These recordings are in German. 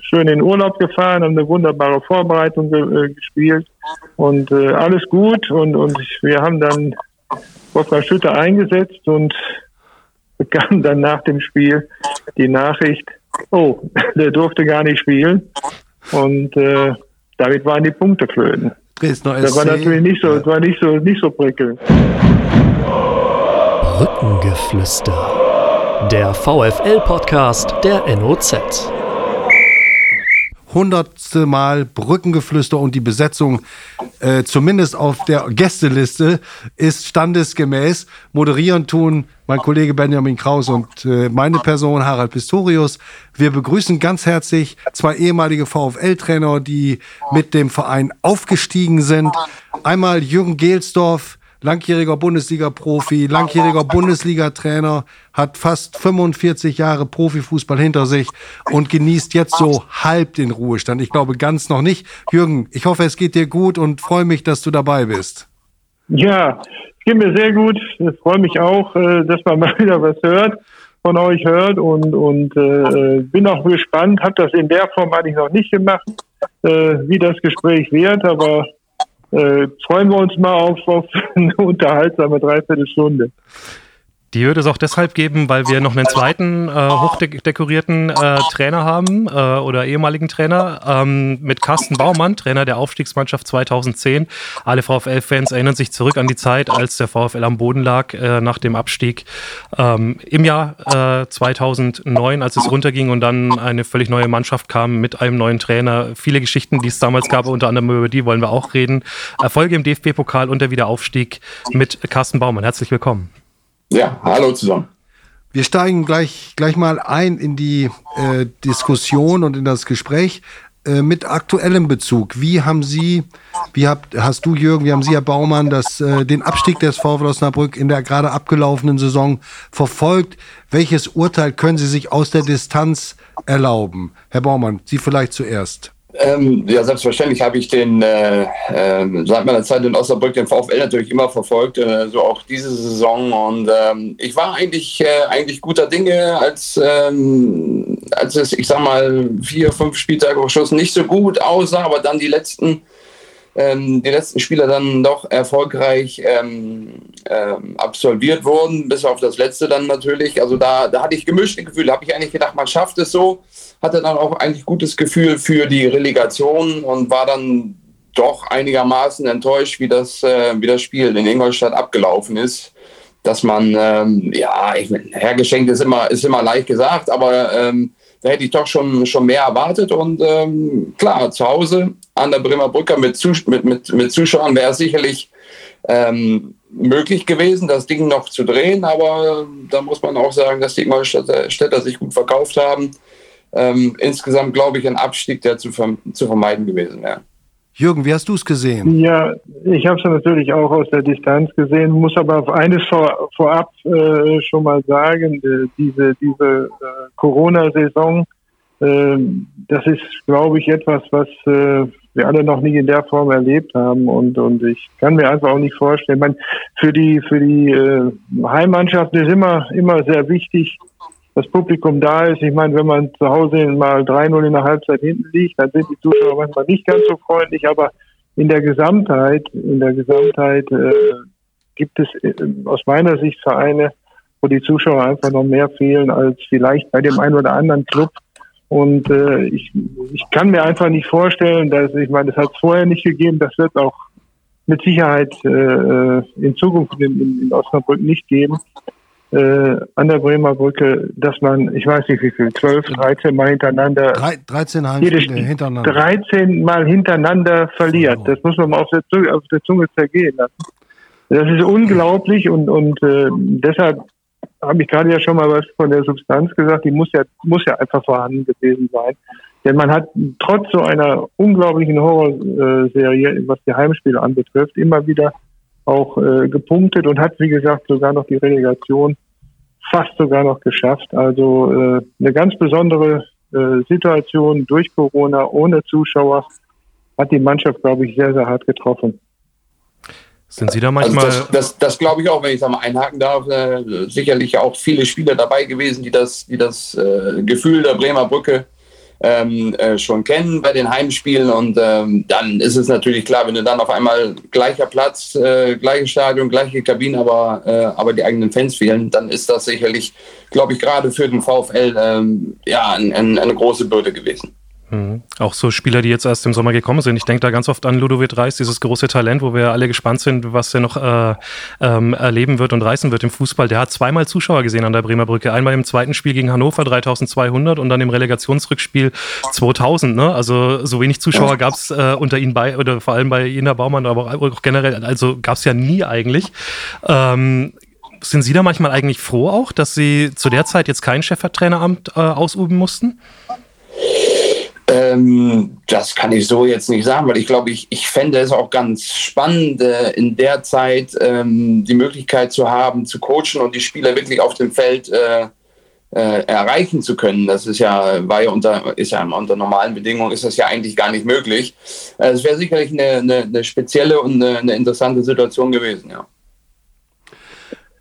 schön in den Urlaub gefahren, haben eine wunderbare Vorbereitung ge äh, gespielt und äh, alles gut. Und, und wir haben dann Wolfgang Schütter eingesetzt und bekam dann nach dem Spiel die Nachricht, oh, der durfte gar nicht spielen. Und äh, damit waren die Punkte flöten. Das war natürlich nicht so, ja. war nicht so, nicht so prickelnd. Brückengeflüster. Der VFL-Podcast der NOZ hundertste Mal Brückengeflüster und die Besetzung, äh, zumindest auf der Gästeliste, ist standesgemäß. Moderieren tun mein Kollege Benjamin Kraus und äh, meine Person Harald Pistorius. Wir begrüßen ganz herzlich zwei ehemalige VfL-Trainer, die mit dem Verein aufgestiegen sind. Einmal Jürgen Gelsdorf, langjähriger Bundesliga-Profi, langjähriger Bundesliga-Trainer, hat fast 45 Jahre Profifußball hinter sich und genießt jetzt so halb den Ruhestand. Ich glaube ganz noch nicht. Jürgen, ich hoffe, es geht dir gut und freue mich, dass du dabei bist. Ja, es geht mir sehr gut. Ich freue mich auch, äh, dass man mal wieder was hört von euch hört und, und äh, bin auch gespannt. Habe das in der Form eigentlich noch nicht gemacht, äh, wie das Gespräch wird, aber äh, freuen wir uns mal auf, auf eine unterhaltsame Dreiviertelstunde. Die wird es auch deshalb geben, weil wir noch einen zweiten äh, hochdekorierten äh, Trainer haben äh, oder ehemaligen Trainer ähm, mit Carsten Baumann, Trainer der Aufstiegsmannschaft 2010. Alle VfL-Fans erinnern sich zurück an die Zeit, als der VfL am Boden lag äh, nach dem Abstieg ähm, im Jahr 2009, äh, als es runterging und dann eine völlig neue Mannschaft kam mit einem neuen Trainer. Viele Geschichten, die es damals gab, unter anderem über die wollen wir auch reden. Erfolge im DFB-Pokal und der Wiederaufstieg mit Carsten Baumann. Herzlich willkommen. Ja, hallo zusammen. Wir steigen gleich, gleich mal ein in die äh, Diskussion und in das Gespräch äh, mit aktuellem Bezug. Wie haben Sie, wie habt, hast du Jürgen, wie haben Sie, Herr Baumann, das, äh, den Abstieg des VfL Osnabrück in der gerade abgelaufenen Saison verfolgt? Welches Urteil können Sie sich aus der Distanz erlauben? Herr Baumann, Sie vielleicht zuerst. Ähm, ja, selbstverständlich habe ich den äh, äh, seit meiner Zeit in Osnabrück den VfL natürlich immer verfolgt, äh, so auch diese Saison. Und ähm, ich war eigentlich äh, eigentlich guter Dinge, als ähm, als es, ich sag mal, vier, fünf Spieltage geschossen nicht so gut aussah, aber dann die letzten ähm, die letzten Spiele dann doch erfolgreich ähm, ähm, absolviert wurden, bis auf das letzte dann natürlich. Also da, da hatte ich gemischte Gefühle. Habe ich eigentlich gedacht, man schafft es so hatte dann auch eigentlich gutes Gefühl für die Relegation und war dann doch einigermaßen enttäuscht, wie das, äh, wie das Spiel in Ingolstadt abgelaufen ist. Dass man, ähm, ja, ich, hergeschenkt ist immer, ist immer leicht gesagt, aber ähm, da hätte ich doch schon, schon mehr erwartet. Und ähm, klar, zu Hause an der Bremer Brücke mit, mit, mit, mit Zuschauern wäre es sicherlich ähm, möglich gewesen, das Ding noch zu drehen. Aber da muss man auch sagen, dass die Ingolstädter sich gut verkauft haben ähm, insgesamt, glaube ich, ein Abstieg, der zu, zu vermeiden gewesen wäre. Jürgen, wie hast du es gesehen? Ja, ich habe es natürlich auch aus der Distanz gesehen, muss aber auf eines vor, vorab äh, schon mal sagen, äh, diese, diese äh, Corona-Saison, ähm, das ist, glaube ich, etwas, was äh, wir alle noch nie in der Form erlebt haben und, und ich kann mir einfach auch nicht vorstellen, man, für die, für die äh, Heimmannschaft ist immer, immer sehr wichtig, das Publikum da ist. Ich meine, wenn man zu Hause mal 3-0 in der Halbzeit hinten liegt, dann sind die Zuschauer manchmal nicht ganz so freundlich, aber in der Gesamtheit, in der Gesamtheit äh, gibt es äh, aus meiner Sicht Vereine, wo die Zuschauer einfach noch mehr fehlen als vielleicht bei dem einen oder anderen Club. Und äh, ich, ich kann mir einfach nicht vorstellen, dass ich meine, das hat es vorher nicht gegeben, das wird auch mit Sicherheit äh, äh in Zukunft in, in Osnabrück nicht geben äh, an der Bremer Brücke, dass man, ich weiß nicht wie viel, 12, 13 Mal hintereinander, Drei, 13 Heimspiele hintereinander. 13 Mal hintereinander verliert. Das muss man mal auf der, Zunge, auf der Zunge zergehen lassen. Das ist unglaublich und, und äh, deshalb habe ich gerade ja schon mal was von der Substanz gesagt, die muss ja, muss ja einfach vorhanden gewesen sein. Denn man hat trotz so einer unglaublichen Horrorserie, was die Heimspiele anbetrifft, immer wieder auch äh, gepunktet und hat, wie gesagt, sogar noch die Relegation fast sogar noch geschafft. Also äh, eine ganz besondere äh, Situation durch Corona ohne Zuschauer hat die Mannschaft, glaube ich, sehr, sehr hart getroffen. Sind Sie da manchmal. Also das, das, das glaube ich auch, wenn ich da mal einhaken darf. Äh, sicherlich auch viele Spieler dabei gewesen, die das, die das äh, Gefühl der Bremer Brücke ähm, äh, schon kennen bei den Heimspielen. Und ähm, dann ist es natürlich klar, wenn du dann auf einmal gleicher Platz, äh, gleiches Stadion, gleiche Kabine, aber, äh, aber die eigenen Fans fehlen, dann ist das sicherlich, glaube ich, gerade für den VfL ähm, ja, ein, ein, eine große Bürde gewesen. Mhm. Auch so Spieler, die jetzt erst im Sommer gekommen sind. Ich denke da ganz oft an Ludovic Reis, dieses große Talent, wo wir alle gespannt sind, was er noch äh, ähm, erleben wird und reißen wird im Fußball. Der hat zweimal Zuschauer gesehen an der Bremer Brücke. Einmal im zweiten Spiel gegen Hannover 3200 und dann im Relegationsrückspiel 2000. Ne? Also so wenig Zuschauer gab es äh, unter ihnen bei, oder vor allem bei Ina Baumann, aber auch generell, also gab es ja nie eigentlich. Ähm, sind Sie da manchmal eigentlich froh auch, dass Sie zu der Zeit jetzt kein Cheftraineramt äh, ausüben mussten? Ähm, das kann ich so jetzt nicht sagen, weil ich glaube, ich, ich fände es auch ganz spannend, äh, in der Zeit ähm, die Möglichkeit zu haben, zu coachen und die Spieler wirklich auf dem Feld äh, äh, erreichen zu können. Das ist ja, war ja unter, ist ja unter normalen Bedingungen ist das ja eigentlich gar nicht möglich. Äh, es wäre sicherlich eine, eine, eine, spezielle und eine, eine interessante Situation gewesen, ja.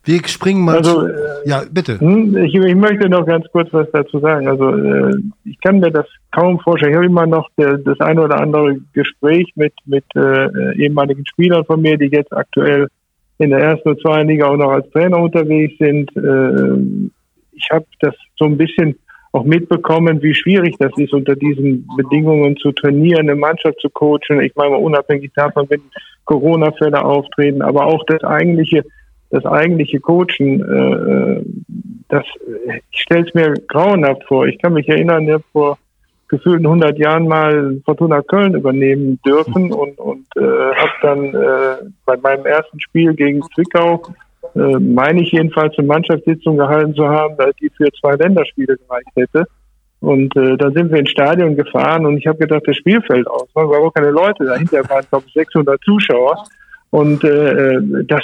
Wir springen mal. Also, zu, äh, ja, bitte. Hm, ich, ich, möchte noch ganz kurz was dazu sagen. Also, äh, ich kann mir das kaum vorstellen. Ich habe immer noch das eine oder andere Gespräch mit, mit äh, ehemaligen Spielern von mir, die jetzt aktuell in der ersten und zweiten Liga auch noch als Trainer unterwegs sind. Ich habe das so ein bisschen auch mitbekommen, wie schwierig das ist, unter diesen Bedingungen zu trainieren, eine Mannschaft zu coachen. Ich meine, unabhängig davon, wenn Corona-Fälle auftreten, aber auch das eigentliche das eigentliche Coachen, äh, das, ich stelle es mir grauenhaft vor. Ich kann mich erinnern, ich habe vor gefühlten 100 Jahren mal Fortuna Köln übernehmen dürfen und, und äh, habe dann äh, bei meinem ersten Spiel gegen Zwickau, äh, meine ich jedenfalls, eine Mannschaftssitzung gehalten zu haben, die für zwei Länderspiele gereicht hätte. Und äh, dann sind wir ins Stadion gefahren und ich habe gedacht, das Spiel fällt aus. Da waren auch keine Leute. Dahinter waren, glaube ich, 600 Zuschauer. Und äh, äh das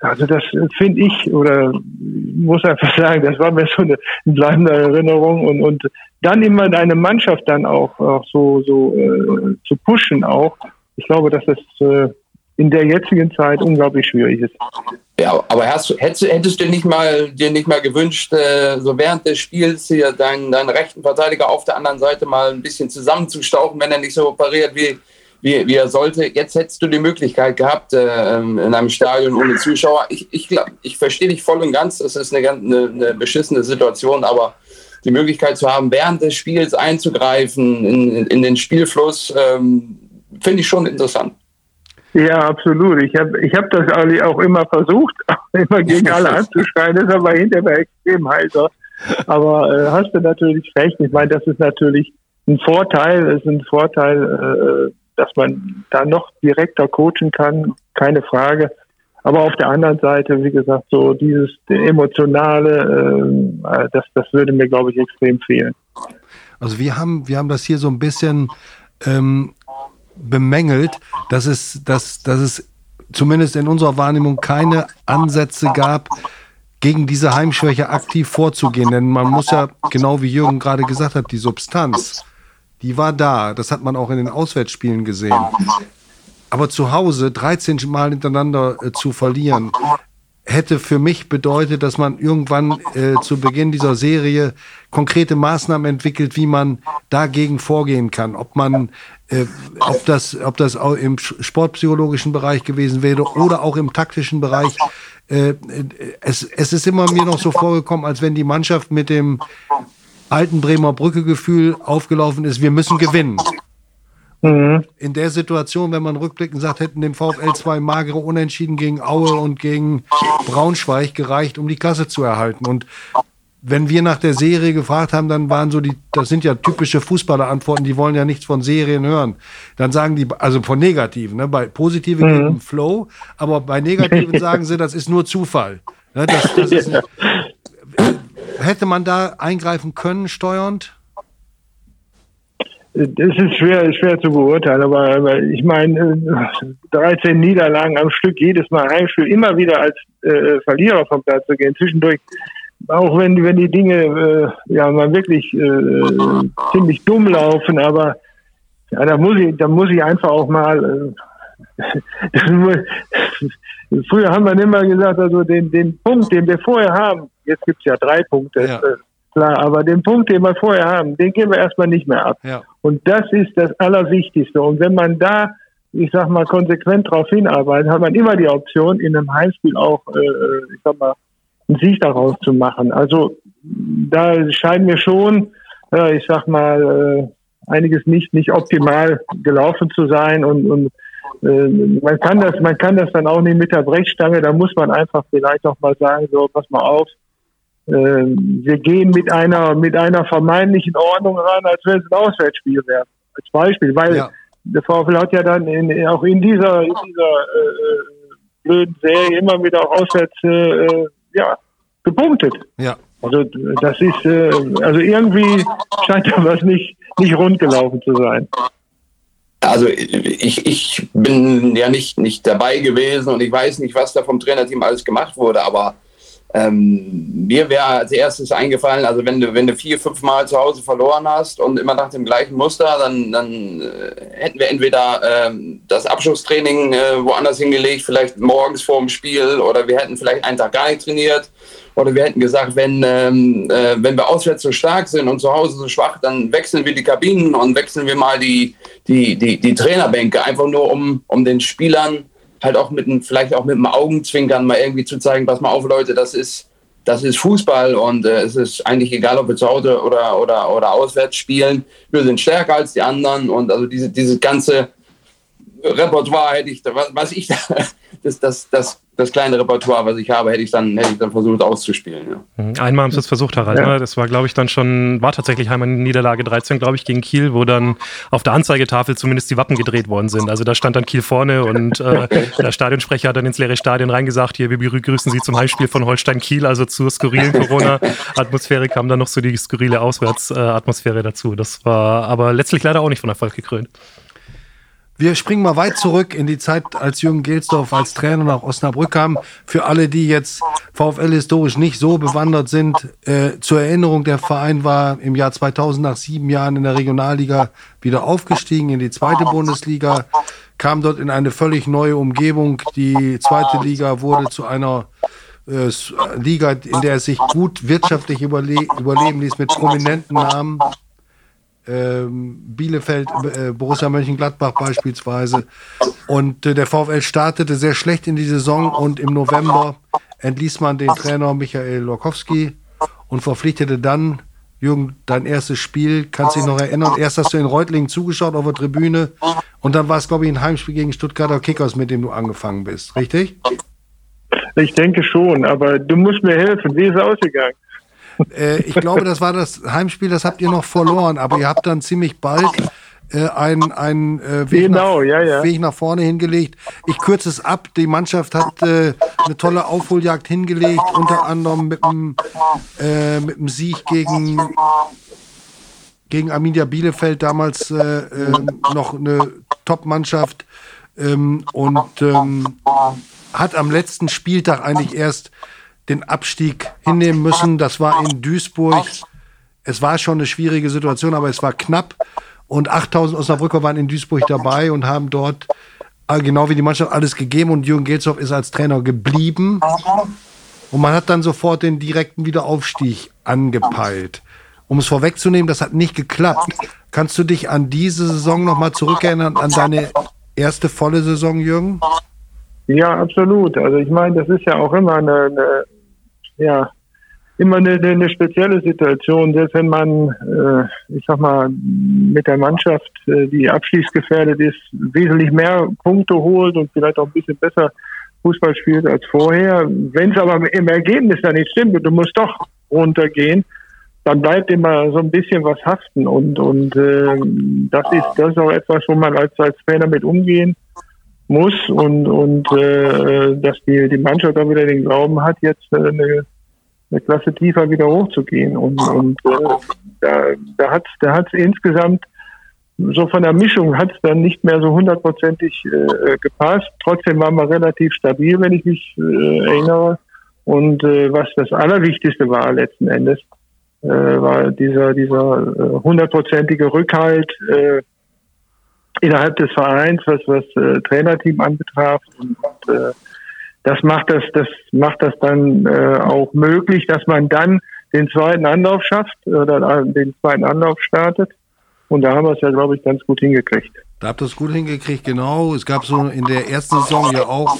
also das finde ich oder muss einfach sagen, das war mir so eine bleibende Erinnerung und, und dann immer eine Mannschaft dann auch, auch so, so äh, zu pushen auch. Ich glaube, dass das äh, in der jetzigen Zeit unglaublich schwierig ist. Ja, aber hast, hättest, hättest du nicht mal, dir nicht mal gewünscht, äh, so während des Spiels hier deinen, deinen rechten Verteidiger auf der anderen Seite mal ein bisschen zusammenzustauchen, wenn er nicht so operiert wie, wie, wie er sollte. Jetzt hättest du die Möglichkeit gehabt, äh, in einem Stadion ohne Zuschauer. Ich, ich, ich verstehe dich voll und ganz, das ist eine, eine, eine beschissene Situation, aber die Möglichkeit zu haben, während des Spiels einzugreifen in, in den Spielfluss, ähm, finde ich schon interessant. Ja, absolut. Ich habe ich hab das auch immer versucht, immer gegen alle anzuschreien, ist aber hinterher extrem heiser. Aber äh, hast du natürlich recht. Ich meine, das ist natürlich ein Vorteil, ist ein Vorteil, äh, dass man da noch direkter coachen kann, keine Frage. Aber auf der anderen Seite, wie gesagt, so dieses emotionale, äh, das, das würde mir, glaube ich, extrem fehlen. Also wir haben, wir haben das hier so ein bisschen ähm, bemängelt, dass es, dass, dass es zumindest in unserer Wahrnehmung keine Ansätze gab, gegen diese Heimschwäche aktiv vorzugehen. Denn man muss ja, genau wie Jürgen gerade gesagt hat, die Substanz die war da. Das hat man auch in den Auswärtsspielen gesehen. Aber zu Hause 13 Mal hintereinander äh, zu verlieren, hätte für mich bedeutet, dass man irgendwann äh, zu Beginn dieser Serie konkrete Maßnahmen entwickelt, wie man dagegen vorgehen kann. Ob man, äh, ob das, ob das auch im sportpsychologischen Bereich gewesen wäre oder auch im taktischen Bereich. Äh, äh es, es ist immer mir noch so vorgekommen, als wenn die Mannschaft mit dem alten Bremer Brücke-Gefühl aufgelaufen ist, wir müssen gewinnen. Mhm. In der Situation, wenn man rückblickend sagt, hätten dem VfL zwei magere Unentschieden gegen Aue und gegen Braunschweig gereicht, um die Klasse zu erhalten. Und wenn wir nach der Serie gefragt haben, dann waren so die, das sind ja typische Fußballerantworten, die wollen ja nichts von Serien hören. Dann sagen die, also von negativen, ne? bei positiven mhm. geben Flow, aber bei negativen sagen sie, das ist nur Zufall. Ne? Das, das ist, hätte man da eingreifen können, steuernd? Das ist schwer, schwer zu beurteilen, aber, ich meine, 13 Niederlagen am Stück, jedes Mal Heimspiel, immer wieder als äh, Verlierer vom Platz zu gehen, zwischendurch, auch wenn, wenn die Dinge äh, ja mal wirklich äh, ziemlich dumm laufen, aber ja, da muss ich, da muss ich einfach auch mal äh, Früher haben wir immer gesagt, also den, den Punkt, den wir vorher haben, jetzt gibt es ja drei Punkte, ja. Äh, klar. Aber den Punkt, den wir vorher haben, den gehen wir erstmal nicht mehr ab. Ja. Und das ist das Allerwichtigste. Und wenn man da, ich sag mal, konsequent darauf hinarbeitet, hat man immer die Option, in einem Heimspiel auch, äh, ich sag mal, einen Sieg daraus zu machen. Also da scheint mir schon, äh, ich sag mal, äh, einiges nicht nicht optimal gelaufen zu sein und, und äh, man kann das man kann das dann auch nicht mit der Brechstange. Da muss man einfach vielleicht auch mal sagen, so pass mal auf, äh, wir gehen mit einer mit einer vermeintlichen Ordnung ran, als wenn es ein Auswärtsspiel wäre. Als Beispiel, weil Ja. der VfL hat ja dann in, auch in dieser in dieser äh, blöden Serie immer wieder auch auswärts äh, äh, ja gepunktet. Ja. Also das ist äh, also irgendwie scheint da was nicht nicht rund gelaufen zu sein. Also ich, ich bin ja nicht, nicht dabei gewesen und ich weiß nicht, was da vom Trainerteam alles gemacht wurde, aber ähm, mir wäre als erstes eingefallen, also wenn du, wenn du vier, fünf Mal zu Hause verloren hast und immer nach dem gleichen Muster, dann, dann äh, hätten wir entweder ähm, das Abschlusstraining äh, woanders hingelegt, vielleicht morgens vor dem Spiel, oder wir hätten vielleicht einen Tag gar nicht trainiert. Oder wir hätten gesagt, wenn, ähm, äh, wenn wir auswärts so stark sind und zu Hause so schwach, dann wechseln wir die Kabinen und wechseln wir mal die, die, die, die Trainerbänke, einfach nur um, um den Spielern halt auch mit einem, vielleicht auch mit einem Augenzwinkern mal irgendwie zu zeigen, pass mal auf, Leute, das ist, das ist Fußball und äh, es ist eigentlich egal, ob wir zu Hause oder, oder, oder auswärts spielen. Wir sind stärker als die anderen und also diese, dieses ganze Repertoire hätte ich, was, was ich da, das, das, das, das kleine Repertoire, was ich habe, hätte ich dann, hätte ich dann versucht auszuspielen. Ja. Mhm. Einmal haben sie es versucht, Harald. Ja. Ne? Das war, glaube ich, dann schon, war tatsächlich einmal Niederlage 13, glaube ich, gegen Kiel, wo dann auf der Anzeigetafel zumindest die Wappen gedreht worden sind. Also da stand dann Kiel vorne und äh, der Stadionsprecher hat dann ins leere Stadion reingesagt, hier, wir begrüßen Sie zum Heimspiel von Holstein Kiel, also zur skurrilen Corona-Atmosphäre kam dann noch so die skurrile Auswärtsatmosphäre dazu. Das war aber letztlich leider auch nicht von Erfolg gekrönt. Wir springen mal weit zurück in die Zeit, als Jürgen Gelsdorf als Trainer nach Osnabrück kam. Für alle, die jetzt VfL historisch nicht so bewandert sind, äh, zur Erinnerung, der Verein war im Jahr 2000 nach sieben Jahren in der Regionalliga wieder aufgestiegen in die zweite Bundesliga, kam dort in eine völlig neue Umgebung. Die zweite Liga wurde zu einer äh, Liga, in der es sich gut wirtschaftlich überle überleben ließ mit prominenten Namen Bielefeld, äh, Borussia Mönchengladbach beispielsweise. Und äh, der VfL startete sehr schlecht in die Saison und im November entließ man den Trainer Michael Lorkowski und verpflichtete dann Jürgen, dein erstes Spiel, kannst dich noch erinnern. Erst hast du in Reutlingen zugeschaut auf der Tribüne und dann war es, glaube ich, ein Heimspiel gegen Stuttgarter Kickers, mit dem du angefangen bist, richtig? Ich denke schon, aber du musst mir helfen. Wie ist es ausgegangen? Äh, ich glaube, das war das Heimspiel, das habt ihr noch verloren, aber ihr habt dann ziemlich bald äh, einen, einen äh, Weg, Genau, nach, ja, ja. Weg nach vorne hingelegt. Ich kürze es ab. Die Mannschaft hat äh, eine tolle Aufholjagd hingelegt, unter anderem mit dem, äh, mit dem Sieg gegen, gegen Arminia Bielefeld, damals äh, äh, noch eine Top-Mannschaft. Ähm, und ähm, hat am letzten Spieltag eigentlich erst den Abstieg hinnehmen müssen. Das war in Duisburg. Es war schon eine schwierige Situation, aber es war knapp. Und 8000 Osnabrücker waren in Duisburg dabei und haben dort, äh, genau wie die Mannschaft, alles gegeben. Und Jürgen Gelsdorf ist als Trainer geblieben. Und man hat dann sofort den direkten Wiederaufstieg angepeilt. Um es vorwegzunehmen, das hat nicht geklappt. Kannst du dich an diese Saison nochmal zurückerinnern, an deine erste volle Saison, Jürgen? Ja, absolut. Also ich meine, das ist ja auch immer eine, eine ja, immer eine, eine spezielle Situation, selbst wenn man, äh, ich sag mal, mit der Mannschaft, äh, die abschließgefährdet ist, wesentlich mehr Punkte holt und vielleicht auch ein bisschen besser Fußball spielt als vorher. Wenn es aber im Ergebnis dann nicht stimmt und du musst doch runtergehen, dann bleibt immer so ein bisschen was haften und und äh, das ist das ist auch etwas, wo man als als Trainer mit umgehen muss und und äh, dass die die Mannschaft auch wieder den Glauben hat, jetzt äh, eine, eine Klasse tiefer wieder hochzugehen und und äh, da da hat da hat insgesamt so von der Mischung hat es dann nicht mehr so hundertprozentig äh, gepasst. Trotzdem waren wir relativ stabil, wenn ich mich äh, erinnere. Und äh, was das Allerwichtigste war letzten Endes, äh, war dieser dieser äh, hundertprozentige Rückhalt äh, innerhalb des Vereins, was was äh, Trainerteam anbetraf. Und, äh, das macht das das macht das dann äh, auch möglich, dass man dann den zweiten Anlauf schafft oder den zweiten Anlauf startet. Und da haben wir es ja, glaube ich, ganz gut hingekriegt. Da habt ihr es gut hingekriegt, genau. Es gab so in der ersten Saison ja auch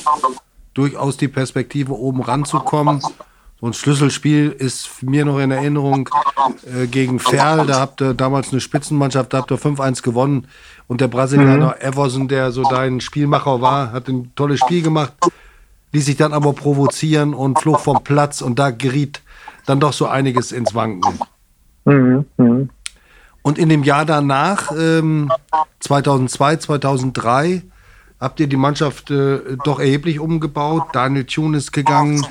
durchaus die Perspektive, oben ranzukommen. So ein Schlüsselspiel ist mir noch in Erinnerung äh, gegen Ferl. Da habt ihr damals eine Spitzenmannschaft, da habt ihr 5-1 gewonnen. Und der Brasilianer mhm. Everson, der so dein Spielmacher war, hat ein tolles Spiel gemacht, ließ sich dann aber provozieren und flog vom Platz. Und da geriet dann doch so einiges ins Wanken. Mhm. Mhm. Und in dem Jahr danach, ähm, 2002, 2003, habt ihr die Mannschaft äh, doch erheblich umgebaut. Daniel Thune ist gegangen,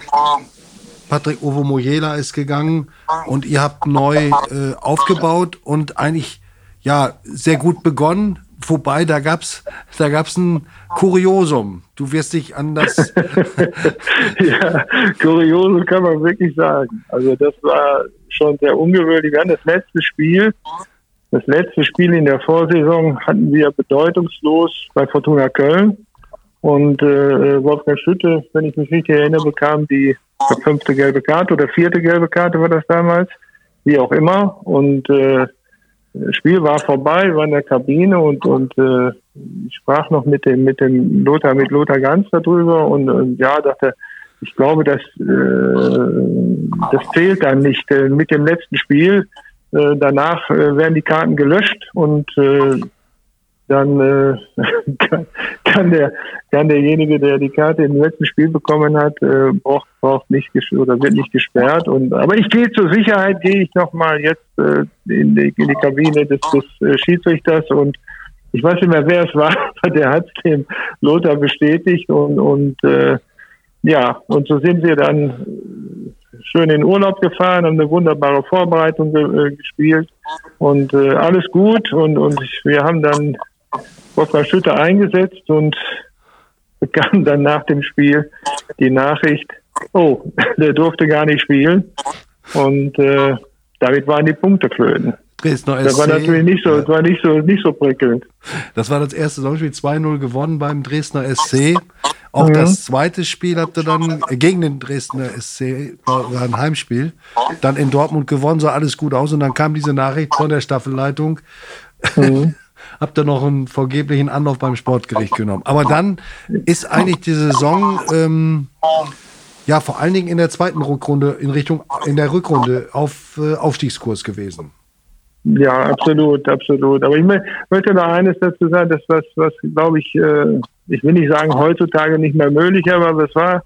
Patrick Ovo Mojela ist gegangen und ihr habt neu äh, aufgebaut und eigentlich ja sehr gut begonnen. Wobei, da gab's da gab's ein Kuriosum. Du wirst dich an das. ja, Kuriosum kann man wirklich sagen. Also, das war schon sehr ungewöhnlich. Wir hatten das letzte Spiel, das letzte Spiel in der Vorsaison hatten wir bedeutungslos bei Fortuna Köln. Und äh, Wolfgang Schütte, wenn ich mich richtig erinnere, bekam die fünfte gelbe Karte oder vierte gelbe Karte war das damals, wie auch immer. Und äh, das Spiel war vorbei, war in der Kabine und und äh, ich sprach noch mit dem mit dem Lothar mit Lothar Ganz darüber und, und ja dachte, ich glaube, dass äh, das zählt dann nicht äh, mit dem letzten Spiel. Äh, danach äh, werden die Karten gelöscht und äh, dann äh, kann, kann, der kann derjenige, der die Karte im letzten Spiel bekommen hat, äh, braucht braucht nicht oder wird nicht gesperrt. Und aber ich gehe zur Sicherheit gehe ich noch mal jetzt äh, in, die, in die Kabine des, des äh, Schiedsrichters. Und ich weiß nicht mehr, wer es war, aber der hat es dem Lothar bestätigt. Und und äh, ja und so sind wir dann schön in Urlaub gefahren, haben eine wunderbare Vorbereitung ge äh, gespielt. Und äh, alles gut. Und und wir haben dann Wolfgang Schütte eingesetzt und bekam dann nach dem Spiel die Nachricht, oh, der durfte gar nicht spielen. Und äh, damit waren die Punkte flöten. Dresdner SC. Das war natürlich nicht so, ja. war nicht so, nicht so prickelnd. Das war das erste Saisonspiel 2-0 gewonnen beim Dresdner SC. Auch mhm. das zweite Spiel habt ihr dann gegen den Dresdner SC, war ein Heimspiel, dann in Dortmund gewonnen, sah alles gut aus und dann kam diese Nachricht von der Staffelleitung. Mhm. habt ihr noch einen vergeblichen Anlauf beim Sportgericht genommen. Aber dann ist eigentlich die Saison ähm, ja vor allen Dingen in der zweiten Rückrunde in Richtung in der Rückrunde auf äh, Aufstiegskurs gewesen. Ja, absolut, absolut. Aber ich möchte noch eines dazu sagen, das was, was glaube ich, äh, ich will nicht sagen heutzutage nicht mehr möglich, aber es war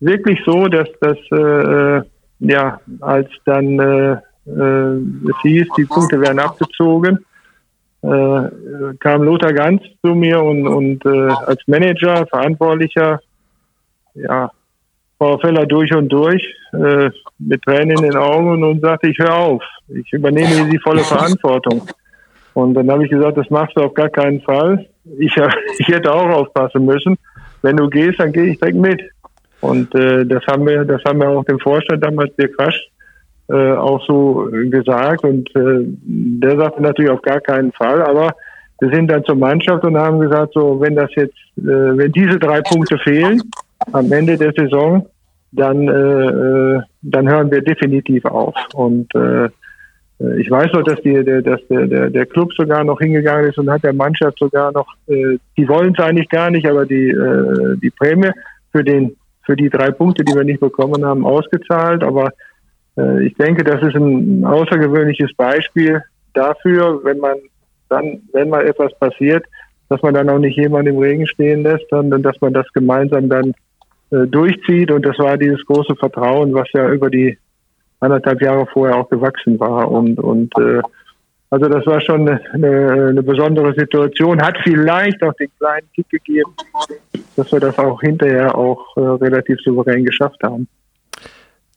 wirklich so, dass das äh, ja als dann äh, äh, es hieß, die Punkte werden abgezogen, äh, kam Lothar Ganz zu mir und, und äh, als Manager, Verantwortlicher, ja, VfLer durch und durch, äh, mit Tränen in den Augen und sagte, ich höre auf, ich übernehme hier die volle Verantwortung. Und dann habe ich gesagt, das machst du auf gar keinen Fall. Ich, ich hätte auch aufpassen müssen. Wenn du gehst, dann gehe ich direkt mit. Und äh, das haben wir, das haben wir auch dem Vorstand damals, der Quasch, äh, auch so gesagt. Und äh, der sagte natürlich auf gar keinen Fall. Aber wir sind dann zur Mannschaft und haben gesagt, so wenn das jetzt, äh, wenn diese drei Punkte fehlen am Ende der Saison, dann äh, äh dann hören wir definitiv auf. Und äh, ich weiß noch, dass, die, der, dass der, der, der Club sogar noch hingegangen ist und hat der Mannschaft sogar noch, äh, die wollen es eigentlich gar nicht, aber die, äh, die Prämie für den für die drei Punkte, die wir nicht bekommen haben, ausgezahlt. Aber äh, ich denke, das ist ein außergewöhnliches Beispiel dafür, wenn man dann, wenn mal etwas passiert, dass man dann auch nicht jemanden im Regen stehen lässt, sondern dass man das gemeinsam dann äh, durchzieht. Und das war dieses große Vertrauen, was ja über die anderthalb Jahre vorher auch gewachsen war. Und, und äh, also das war schon eine, eine besondere Situation, hat vielleicht auch den kleinen Kick gegeben, dass wir das auch hinterher auch äh, relativ souverän geschafft haben.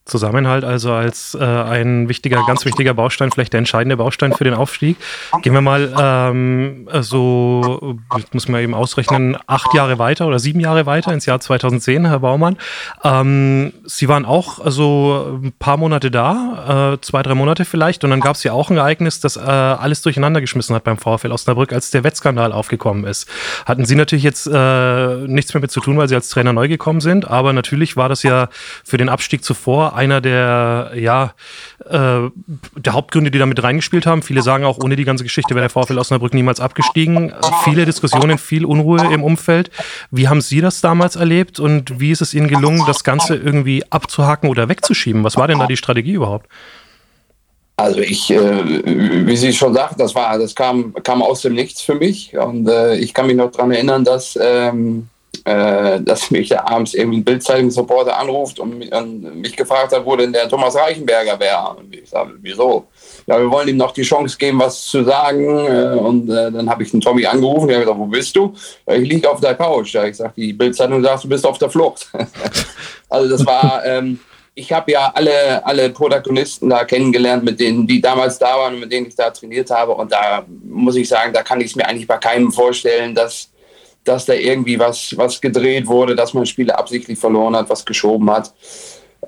Zusammenhalt also als äh, ein wichtiger, ganz wichtiger Baustein, vielleicht der entscheidende Baustein für den Aufstieg. Gehen wir mal ähm, so, muss man eben ausrechnen, acht Jahre weiter oder sieben Jahre weiter ins Jahr 2010, Herr Baumann. Ähm, Sie waren auch also ein paar Monate da, äh, zwei, drei Monate vielleicht, und dann gab es ja auch ein Ereignis, das äh, alles durcheinander geschmissen hat beim VfL Osnabrück, als der Wettskandal aufgekommen ist. Hatten Sie natürlich jetzt äh, nichts mehr mit zu tun, weil Sie als Trainer neu gekommen sind, aber natürlich war das ja für den Abstieg zuvor einer der, ja, äh, der Hauptgründe, die damit reingespielt haben. Viele sagen auch, ohne die ganze Geschichte wäre der VfL Osnabrück niemals abgestiegen. Viele Diskussionen, viel Unruhe im Umfeld. Wie haben Sie das damals erlebt und wie ist es Ihnen gelungen, das Ganze irgendwie abzuhaken oder wegzuschieben? Was war denn da die Strategie überhaupt? Also ich, äh, wie Sie schon sagten, das war, das kam, kam aus dem Nichts für mich und äh, ich kann mich noch daran erinnern, dass ähm, äh, dass mich da abends irgendwie ein Bildzeitungsreporter anruft und mich, und mich, gefragt hat, wo denn der Thomas Reichenberger wäre. Und ich sage, wieso? Ja, wir wollen ihm noch die Chance geben, was zu sagen. Äh, und äh, dann habe ich den Tommy angerufen. Der hat gesagt, wo bist du? Ich liege auf der Couch. Ja, ich sage, die Bildzeitung sagt, du bist auf der Flucht. also das war... Ähm, ich habe ja alle, alle Protagonisten da kennengelernt, mit denen, die damals da waren und mit denen ich da trainiert habe. Und da muss ich sagen, da kann ich es mir eigentlich bei keinem vorstellen, dass, dass da irgendwie was, was gedreht wurde, dass man Spiele absichtlich verloren hat, was geschoben hat.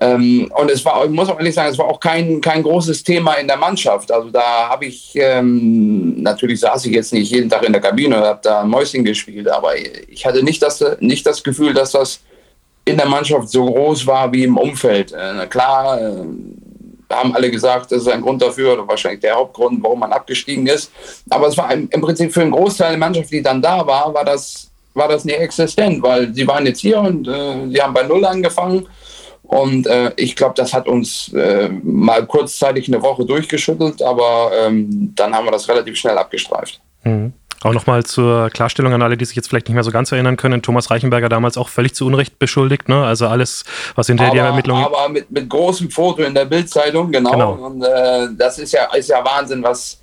Ähm, und es war, ich muss auch ehrlich sagen, es war auch kein, kein großes Thema in der Mannschaft. Also da habe ich, ähm, natürlich saß ich jetzt nicht jeden Tag in der Kabine und habe da Mäuschen gespielt, aber ich hatte nicht das, nicht das Gefühl, dass das in der Mannschaft so groß war wie im Umfeld. Äh, klar, äh, haben alle gesagt, das ist ein Grund dafür oder wahrscheinlich der Hauptgrund, warum man abgestiegen ist. Aber es war im, Prinzip für einen Großteil der Mannschaft, die dann da war, war das, war das nicht existent, weil sie waren jetzt hier und äh, sie haben bei Null angefangen. Und äh, ich glaube, das hat uns äh, mal kurzzeitig eine Woche durchgeschüttelt, aber ähm, dann haben wir das relativ schnell abgestreift. Mhm. Auch nochmal zur Klarstellung an alle, die sich jetzt vielleicht nicht mehr so ganz erinnern können. Thomas Reichenberger damals auch völlig zu Unrecht beschuldigt. Ne? Also alles, was hinter die Ermittlungen. Aber mit, mit großem Foto in der Bildzeitung, genau. genau. Und äh, das ist ja, ist ja Wahnsinn, was,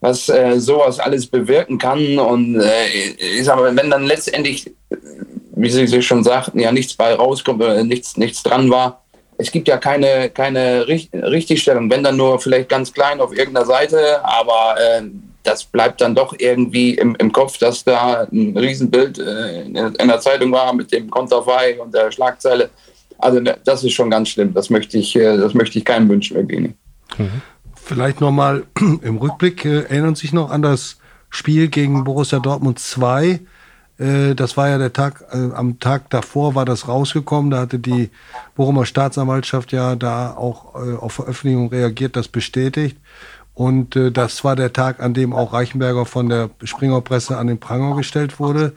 was äh, sowas alles bewirken kann. Und äh, ich sag mal, wenn dann letztendlich, wie Sie sich schon sagten, ja nichts bei rauskommt oder nichts, nichts dran war, es gibt ja keine, keine Richtigstellung, wenn dann nur vielleicht ganz klein auf irgendeiner Seite, aber äh, das bleibt dann doch irgendwie im, im Kopf, dass da ein Riesenbild äh, in, in, der Zeitung war mit dem Konterfei und der Schlagzeile. Also ne, das ist schon ganz schlimm. Das möchte ich, äh, das möchte ich keinem wünschen, wirklich. Mhm. Vielleicht nochmal im Rückblick, äh, erinnern Sie sich noch an das Spiel gegen Borussia Dortmund 2? Äh, das war ja der Tag, äh, am Tag davor war das rausgekommen. Da hatte die Bochumer Staatsanwaltschaft ja da auch äh, auf Veröffentlichung reagiert, das bestätigt. Und äh, das war der Tag, an dem auch Reichenberger von der Springerpresse an den Pranger gestellt wurde.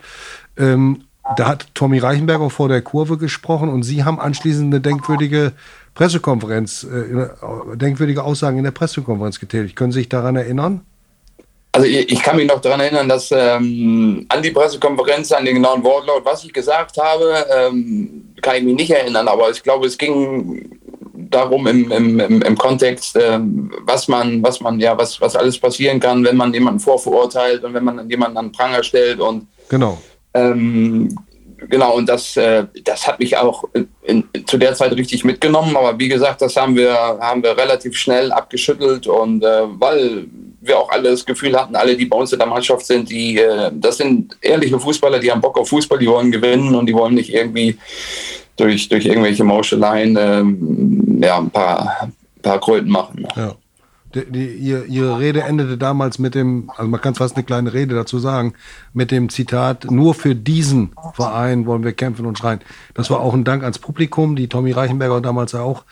Ähm, da hat Tommy Reichenberger vor der Kurve gesprochen und Sie haben anschließend eine denkwürdige Pressekonferenz, äh, denkwürdige Aussagen in der Pressekonferenz getätigt. Können Sie sich daran erinnern? Also ich, ich kann mich noch daran erinnern, dass ähm, an die Pressekonferenz, an den genauen Wortlaut, was ich gesagt habe, ähm, kann ich mich nicht erinnern, aber ich glaube, es ging darum im, im, im, im Kontext, äh, was man, was man, ja, was, was alles passieren kann, wenn man jemanden vorverurteilt und wenn man jemanden an Pranger stellt und genau. Ähm, genau, und das, äh, das hat mich auch in, in, zu der Zeit richtig mitgenommen. Aber wie gesagt, das haben wir, haben wir relativ schnell abgeschüttelt und äh, weil wir auch alle das Gefühl hatten, alle, die bei uns in der Mannschaft sind, die, äh, das sind ehrliche Fußballer, die haben Bock auf Fußball, die wollen gewinnen und die wollen nicht irgendwie durch, durch irgendwelche Mauscheleien ähm, ja, ein paar, paar Kröten machen. Ja. Die, die, ihr, ihre Rede endete damals mit dem, also man kann fast eine kleine Rede dazu sagen, mit dem Zitat, nur für diesen Verein wollen wir kämpfen und schreien. Das war auch ein Dank ans Publikum, die Tommy Reichenberger damals auch äh,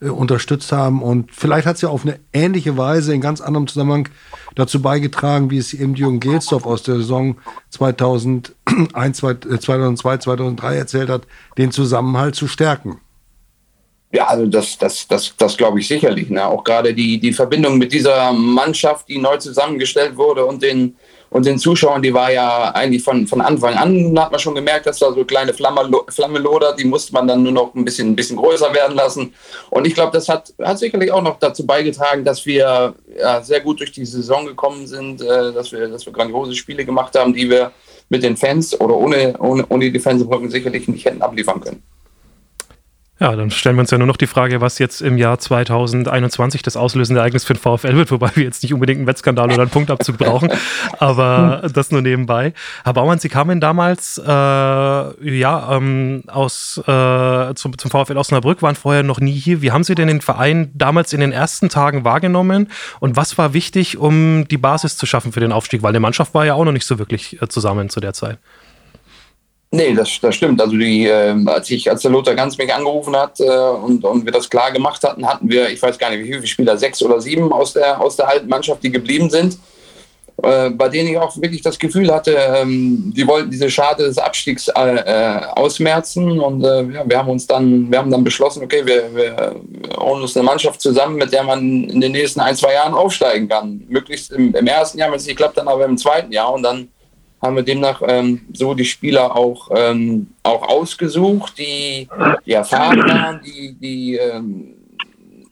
unterstützt haben. Und vielleicht hat es ja auf eine ähnliche Weise in ganz anderem Zusammenhang dazu beigetragen, wie es eben Jürgen Gelsdorf aus der Saison 2001, 2002, 2003 erzählt hat, den Zusammenhalt zu stärken. Ja, also das, das, das, das glaube ich sicherlich. Ne? Auch gerade die, die Verbindung mit dieser Mannschaft, die neu zusammengestellt wurde und den, und den Zuschauern, die war ja eigentlich von, von Anfang an, hat man schon gemerkt, dass da so kleine Flamme, lodert, die musste man dann nur noch ein bisschen, ein bisschen größer werden lassen. Und ich glaube, das hat, hat sicherlich auch noch dazu beigetragen, dass wir ja, sehr gut durch die Saison gekommen sind, äh, dass, wir, dass wir grandiose Spiele gemacht haben, die wir mit den Fans oder ohne, ohne, ohne die Fans sicherlich nicht hätten abliefern können. Ja, dann stellen wir uns ja nur noch die Frage, was jetzt im Jahr 2021 das auslösende Ereignis für den VfL wird, wobei wir jetzt nicht unbedingt einen Wettskandal oder einen Punktabzug brauchen, aber das nur nebenbei. Herr Baumann, Sie kamen damals äh, ja ähm, aus äh, zum, zum VfL Osnabrück, waren vorher noch nie hier. Wie haben Sie denn den Verein damals in den ersten Tagen wahrgenommen und was war wichtig, um die Basis zu schaffen für den Aufstieg? Weil die Mannschaft war ja auch noch nicht so wirklich äh, zusammen zu der Zeit. Nee, das, das stimmt. Also die, äh, als ich, als der Lothar Ganz mich angerufen hat äh, und, und wir das klar gemacht hatten, hatten wir, ich weiß gar nicht, wie viele Spieler, sechs oder sieben aus der, aus der alten Mannschaft, die geblieben sind. Äh, bei denen ich auch wirklich das Gefühl hatte, ähm, die wollten diese Schade des Abstiegs äh, äh, ausmerzen und äh, ja, wir haben uns dann, wir haben dann beschlossen, okay, wir, wir holen uns eine Mannschaft zusammen, mit der man in den nächsten ein, zwei Jahren aufsteigen kann. Möglichst im, im ersten Jahr, wenn es nicht klappt, dann aber im zweiten Jahr und dann haben wir demnach ähm, so die Spieler auch, ähm, auch ausgesucht, die, die erfahren waren, die, die ähm,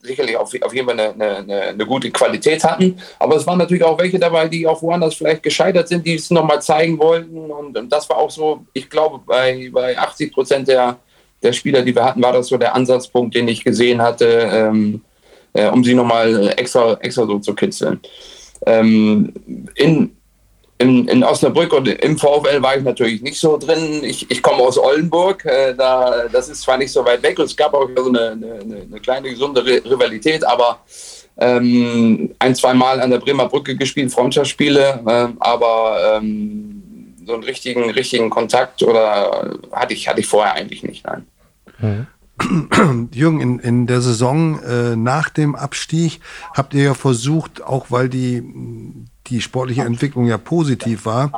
sicherlich auf, auf jeden Fall eine, eine, eine, gute Qualität hatten. Aber es waren natürlich auch welche dabei, die auch woanders vielleicht gescheitert sind, die es nochmal zeigen wollten. Und, und, das war auch so, ich glaube, bei, bei 80 Prozent der, der Spieler, die wir hatten, war das so der Ansatzpunkt, den ich gesehen hatte, ähm, äh, um sie nochmal extra, extra so zu kitzeln. Ähm, in, in, in Osnabrück und im VfL war ich natürlich nicht so drin. Ich, ich komme aus Oldenburg, äh, da, das ist zwar nicht so weit weg und es gab auch so eine, eine, eine kleine gesunde Rivalität, aber ähm, ein, zwei Mal an der Bremer Brücke gespielt, Freundschaftsspiele, äh, aber ähm, so einen richtigen, richtigen Kontakt oder hatte ich, hatte ich vorher eigentlich nicht, nein. Jürgen, in, in der Saison äh, nach dem Abstieg habt ihr ja versucht, auch weil die die sportliche Entwicklung ja positiv war,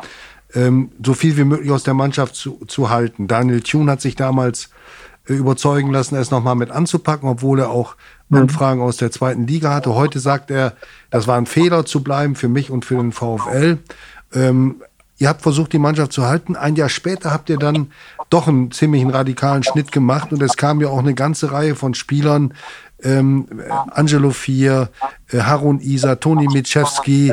ähm, so viel wie möglich aus der Mannschaft zu, zu halten. Daniel Thune hat sich damals äh, überzeugen lassen, es nochmal mit anzupacken, obwohl er auch mhm. Anfragen aus der zweiten Liga hatte. Heute sagt er, das war ein Fehler zu bleiben für mich und für den VfL. Ähm, ihr habt versucht, die Mannschaft zu halten. Ein Jahr später habt ihr dann doch einen ziemlichen radikalen Schnitt gemacht und es kam ja auch eine ganze Reihe von Spielern, ähm, Angelo Fier, äh, Harun Isa, Toni Mitschewski,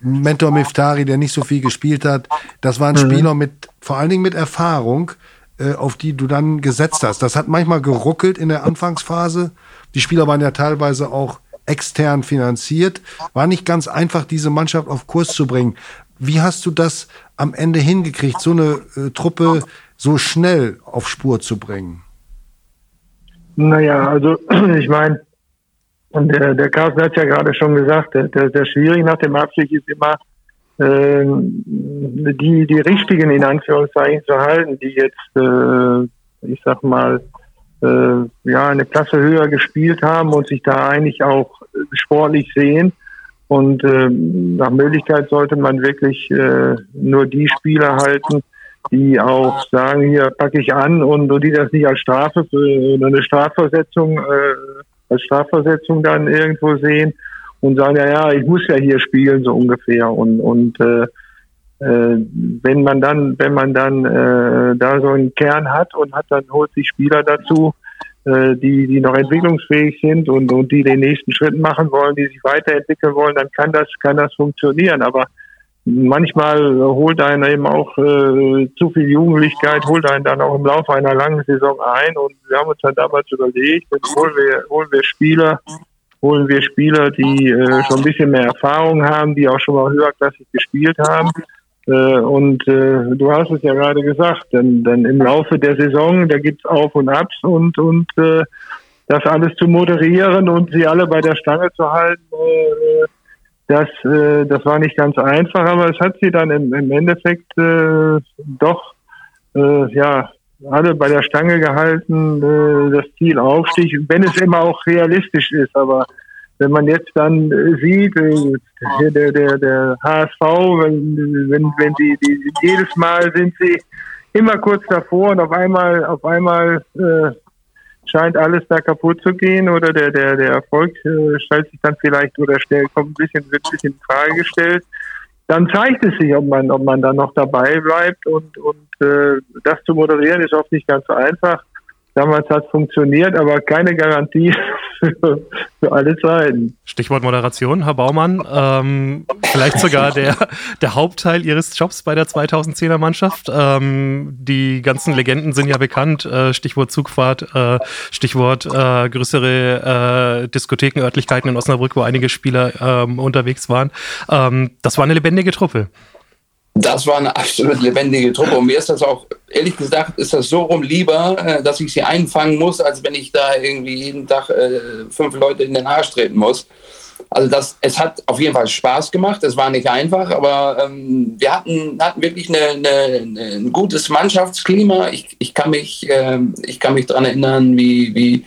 Mentor Miftari, der nicht so viel gespielt hat. Das waren mhm. Spieler mit, vor allen Dingen mit Erfahrung, äh, auf die du dann gesetzt hast. Das hat manchmal geruckelt in der Anfangsphase. Die Spieler waren ja teilweise auch extern finanziert. War nicht ganz einfach, diese Mannschaft auf Kurs zu bringen. Wie hast du das am Ende hingekriegt, so eine äh, Truppe so schnell auf Spur zu bringen? Naja, also ich meine, der, der Carsten hat ja gerade schon gesagt, der, der, schwierig nach dem Abstieg ist immer, äh, die, die richtigen in Anführungszeichen zu halten, die jetzt, äh, ich sag mal, äh, ja, eine Klasse höher gespielt haben und sich da eigentlich auch sportlich sehen. Und äh, nach Möglichkeit sollte man wirklich äh, nur die Spieler halten, die auch sagen, hier packe ich an und, die das nicht als Strafe oder eine Strafversetzung äh, als Strafversetzung dann irgendwo sehen und sagen, ja, ja, ich muss ja hier spielen, so ungefähr. Und, und äh, äh, wenn man dann, wenn man dann äh, da so einen Kern hat und hat dann holt sich Spieler dazu, äh, die, die noch entwicklungsfähig sind und, und die den nächsten Schritt machen wollen, die sich weiterentwickeln wollen, dann kann das, kann das funktionieren. Aber manchmal holt einen eben auch äh, zu viel Jugendlichkeit, holt einen dann auch im Laufe einer langen Saison ein. Und wir haben uns dann damals überlegt, holen wir, holen wir Spieler, holen wir Spieler, die äh, schon ein bisschen mehr Erfahrung haben, die auch schon mal höherklassig gespielt haben. Äh, und äh, du hast es ja gerade gesagt, denn, denn im Laufe der Saison, da gibt's Auf und Abs und, und äh, das alles zu moderieren und sie alle bei der Stange zu halten, äh, das, äh, das war nicht ganz einfach, aber es hat sie dann im, im Endeffekt äh, doch äh, ja alle bei der Stange gehalten, äh, das Ziel Aufstieg, wenn es immer auch realistisch ist. Aber wenn man jetzt dann äh, sieht, äh, der, der, der HSV, wenn, wenn, wenn sie die, jedes Mal sind sie immer kurz davor und auf einmal, auf einmal äh, scheint alles da kaputt zu gehen oder der, der, der Erfolg äh, stellt sich dann vielleicht oder stellt, kommt ein bisschen, wird ein bisschen in Frage gestellt. Dann zeigt es sich, ob man, ob man dann noch dabei bleibt und, und äh, das zu moderieren ist oft nicht ganz so einfach. Damals hat es funktioniert, aber keine Garantie für, alle Zeiten. Stichwort Moderation, Herr Baumann. Ähm, vielleicht sogar der, der Hauptteil Ihres Jobs bei der 2010er Mannschaft. Ähm, die ganzen Legenden sind ja bekannt. Äh, Stichwort Zugfahrt, äh, Stichwort äh, größere äh, Diskotheken, Örtlichkeiten in Osnabrück, wo einige Spieler ähm, unterwegs waren. Ähm, das war eine lebendige Truppe. Das war eine absolut lebendige Truppe. Und mir ist das auch, ehrlich gesagt, ist das so rum lieber, äh, dass ich sie einfangen muss, als wenn ich da irgendwie jeden Tag äh, fünf Leute in den Arsch treten muss. Also das, es hat auf jeden Fall Spaß gemacht. Es war nicht einfach, aber ähm, wir hatten, hatten wirklich eine, eine, ein gutes Mannschaftsklima. Ich, ich kann mich, äh, ich kann mich daran erinnern, wie, wie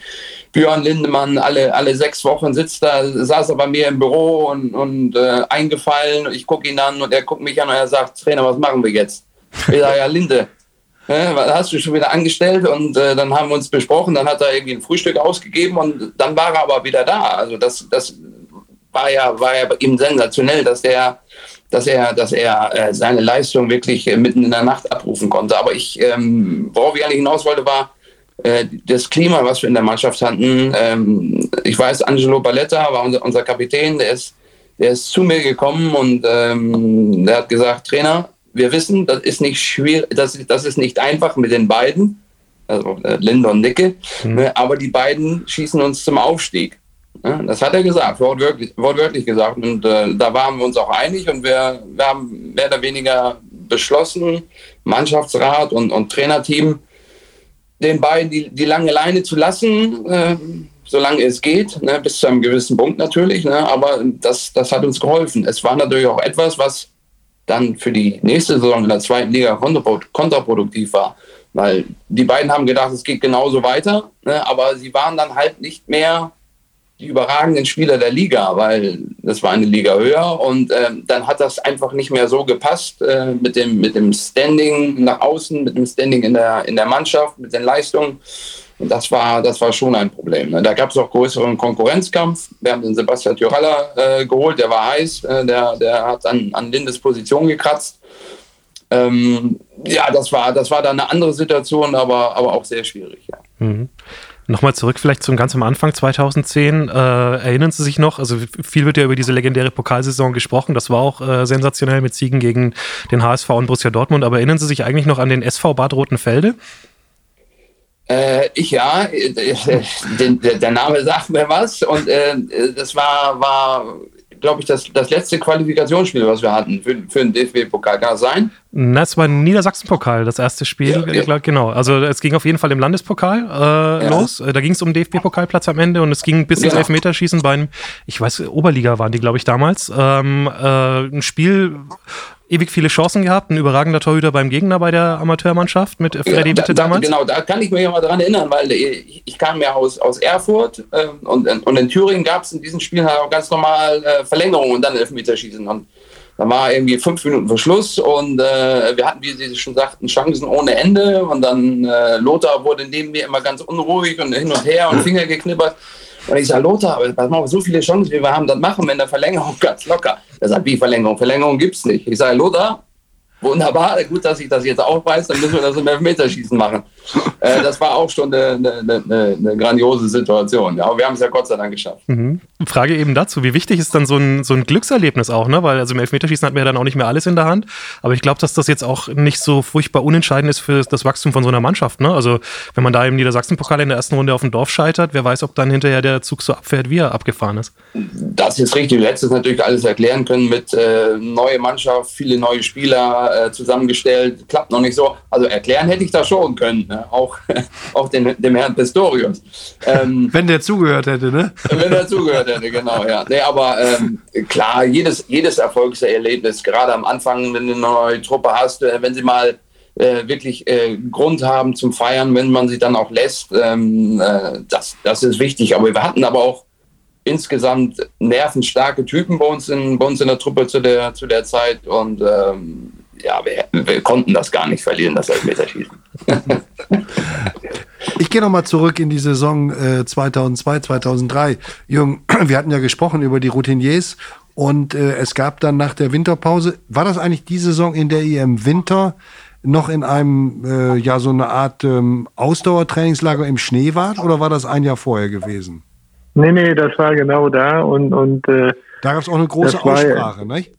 Björn Lindemann alle, alle sechs Wochen sitzt da, saß er bei mir im Büro und, und äh, eingefallen. Ich gucke ihn an und er guckt mich an und er sagt, Trainer, was machen wir jetzt? Ich sage, ja, Linde, äh, hast du schon wieder angestellt? Und äh, dann haben wir uns besprochen, dann hat er irgendwie ein Frühstück ausgegeben und dann war er aber wieder da. Also das, das war ja, war ja bei ihm sensationell, dass er, dass er, dass er äh, seine Leistung wirklich äh, mitten in der Nacht abrufen konnte. Aber ich, ähm, worauf ich eigentlich hinaus wollte, war äh, das Klima, was wir in der Mannschaft hatten. Ähm, ich weiß, Angelo Balletta war unser, unser Kapitän, der ist, der ist zu mir gekommen und ähm, der hat gesagt, Trainer, wir wissen, das ist nicht schwierig, das, das ist nicht einfach mit den beiden, also äh, Linda und Nicke, mhm. ne, aber die beiden schießen uns zum Aufstieg. Das hat er gesagt, wortwörtlich, wortwörtlich gesagt. Und äh, da waren wir uns auch einig und wir, wir haben mehr oder weniger beschlossen, Mannschaftsrat und, und Trainerteam, den beiden die, die lange Leine zu lassen, äh, solange es geht, ne, bis zu einem gewissen Punkt natürlich. Ne, aber das, das hat uns geholfen. Es war natürlich auch etwas, was dann für die nächste Saison in der zweiten Liga kontraproduktiv war. Weil die beiden haben gedacht, es geht genauso weiter, ne, aber sie waren dann halt nicht mehr die überragenden Spieler der Liga, weil das war eine Liga höher und äh, dann hat das einfach nicht mehr so gepasst äh, mit, dem, mit dem Standing nach außen, mit dem Standing in der, in der Mannschaft, mit den Leistungen. Und das war, das war schon ein Problem. Ne? Da gab es auch größeren Konkurrenzkampf. Wir haben den Sebastian Tyralla äh, geholt, der war heiß, äh, der, der hat an, an Lindes Position gekratzt. Ähm, ja, das war, das war dann eine andere Situation, aber, aber auch sehr schwierig. Ja. Mhm. Nochmal zurück vielleicht zum ganz am Anfang 2010. Äh, erinnern Sie sich noch? Also viel wird ja über diese legendäre Pokalsaison gesprochen. Das war auch äh, sensationell mit Siegen gegen den HSV und Borussia Dortmund. Aber erinnern Sie sich eigentlich noch an den SV Bad Rotenfelde? Äh, ich ja, der, der, Name sagt mir was und äh, das war, war glaube ich, das, das letzte Qualifikationsspiel, was wir hatten für, für den DFB-Pokal. Kann das sein? Na, es war Niedersachsen-Pokal, das erste Spiel. Ja, ja. Genau. Also es ging auf jeden Fall im Landespokal äh, ja. los. Da ging es um DFB-Pokalplatz am Ende und es ging bis ins Elfmeterschießen beim, ich weiß, Oberliga waren die, glaube ich, damals. Ähm, äh, ein Spiel, ewig viele Chancen gehabt, ein überragender Torhüter beim Gegner bei der Amateurmannschaft mit Freddy Witte da, damals. Genau, da kann ich mich ja mal dran erinnern, weil ich, ich kam ja aus, aus Erfurt äh, und, und in Thüringen gab es in diesen Spielen halt auch ganz normal äh, Verlängerungen und dann Elfmeterschießen. Und da war irgendwie fünf Minuten vor Schluss und äh, wir hatten, wie Sie schon sagten, Chancen ohne Ende. Und dann äh, Lothar wurde neben mir immer ganz unruhig und hin und her und Finger geknippert. Und ich sage, Lothar, pass mal, so viele Chancen, wie wir haben, das machen wir in der Verlängerung ganz locker. Er sagt, wie Verlängerung? Verlängerung gibt es nicht. Ich sage, Lothar, Wunderbar, gut, dass ich das jetzt auch weiß, dann müssen wir das im Elfmeterschießen machen. Äh, das war auch schon eine, eine, eine, eine grandiose Situation. Ja, aber wir haben es ja Gott sei Dank geschafft. Mhm. Frage eben dazu, wie wichtig ist dann so ein, so ein Glückserlebnis auch, ne? Weil also im Elfmeterschießen hat man ja dann auch nicht mehr alles in der Hand. Aber ich glaube, dass das jetzt auch nicht so furchtbar unentscheidend ist für das Wachstum von so einer Mannschaft. Ne? Also wenn man da im Niedersachsen-Pokal in der ersten Runde auf dem Dorf scheitert, wer weiß, ob dann hinterher der Zug so abfährt, wie er abgefahren ist. Das ist richtig. Du hättest es natürlich alles erklären können mit äh, neue Mannschaft, viele neue Spieler äh, zusammengestellt, klappt noch nicht so. Also erklären hätte ich das schon können, ne? Auch, auch den, dem Herrn Pistorius. Ähm, wenn der zugehört hätte, ne? Wenn der zugehört hätte, genau, ja. Nee, aber ähm, klar, jedes, jedes Erfolgserlebnis, gerade am Anfang, wenn du eine neue Truppe hast, äh, wenn sie mal äh, wirklich äh, Grund haben zum Feiern, wenn man sie dann auch lässt, ähm, äh, das, das ist wichtig. Aber wir hatten aber auch insgesamt nervenstarke Typen bei uns in, bei uns in der Truppe zu der, zu der Zeit und ähm, ja, wir, wir, konnten das gar nicht verlieren, das Elfmeterschießen. ich gehe nochmal zurück in die Saison äh, 2002, 2003. Jürgen, wir hatten ja gesprochen über die Routiniers und äh, es gab dann nach der Winterpause, war das eigentlich die Saison, in der ihr im Winter noch in einem, äh, ja, so eine Art ähm, Ausdauertrainingslager im Schnee wart oder war das ein Jahr vorher gewesen? Nee, nee, das war genau da und, und äh, da gab es auch eine große Aussprache, nicht?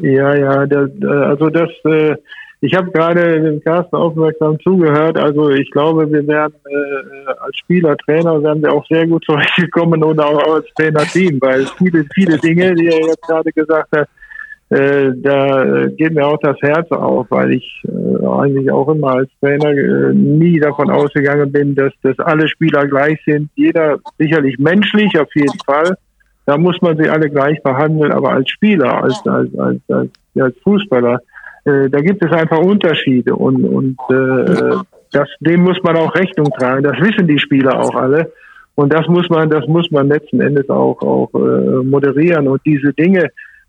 Ja, ja, das, also das, äh, ich habe gerade dem Carsten aufmerksam zugehört. Also ich glaube, wir werden äh, als Spieler, Trainer, werden wir auch sehr gut zurechtgekommen und auch als Trainerteam, weil viele, viele Dinge, die er jetzt gerade gesagt hat, äh, da geht mir auch das Herz auf, weil ich äh, eigentlich auch immer als Trainer äh, nie davon ausgegangen bin, dass, dass alle Spieler gleich sind. Jeder sicherlich menschlich auf jeden Fall, da muss man sie alle gleich behandeln, aber als Spieler, als, als, als, als, als Fußballer, äh, da gibt es einfach Unterschiede und, und äh, das, dem muss man auch Rechnung tragen. Das wissen die Spieler auch alle. Und das muss man, das muss man letzten Endes auch, auch äh, moderieren. Und diese Dinge,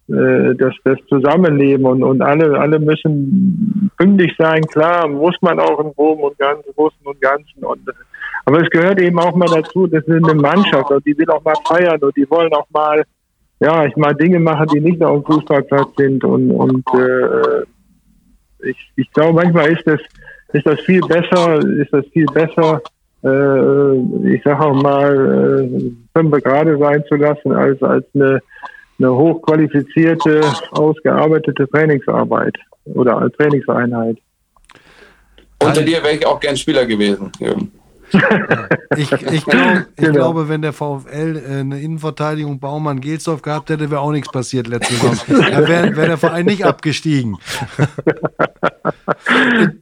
äh, das, das Zusammenleben und, und alle, alle müssen pünktlich sein, klar, muss man auch im Groben und Ganzen, Großen und Ganzen. Und, aber es gehört eben auch mal dazu, das ist eine Mannschaft und die will auch mal feiern und die wollen auch mal, ja, ich mal Dinge machen, die nicht auf dem Fußballplatz sind. Und, und äh, ich, ich glaube, manchmal ist das, ist das viel besser, ist das viel besser, äh, ich sage auch mal, äh, fünf gerade sein zu lassen, als, als eine, eine hochqualifizierte, ausgearbeitete Trainingsarbeit oder Trainingseinheit. Unter dir wäre ich auch gern Spieler gewesen, Jürgen. Ich, ich, glaub, ich genau. glaube, wenn der VfL äh, eine Innenverteidigung Baumann Gelsdorf gehabt hätte, wäre auch nichts passiert letzte Saison. Da wäre wär der Verein nicht abgestiegen.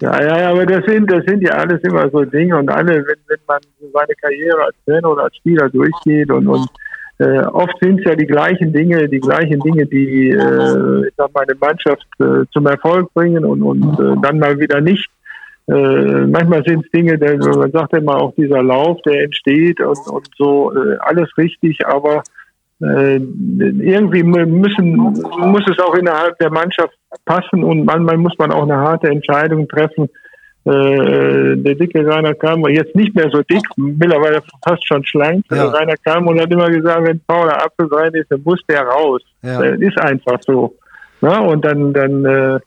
ja, ja, aber das sind, das sind ja alles immer so Dinge und alle, wenn, wenn man seine Karriere als Trainer oder als Spieler durchgeht und, und äh, oft sind es ja die gleichen Dinge, die gleichen Dinge, die äh, ich sag mal, eine Mannschaft äh, zum Erfolg bringen und, und äh, dann mal wieder nicht. Äh, manchmal sind es Dinge, der, man sagt immer auch dieser Lauf, der entsteht und, und so, äh, alles richtig, aber äh, irgendwie müssen, muss es auch innerhalb der Mannschaft passen und manchmal muss man auch eine harte Entscheidung treffen. Äh, der dicke Rainer kam, jetzt nicht mehr so dick, mittlerweile fast schon schlank. Ja. Rainer kam und hat immer gesagt, wenn Paul Apfel rein ist, dann muss der raus. Ja. Das ist einfach so. Na, und dann, dann äh,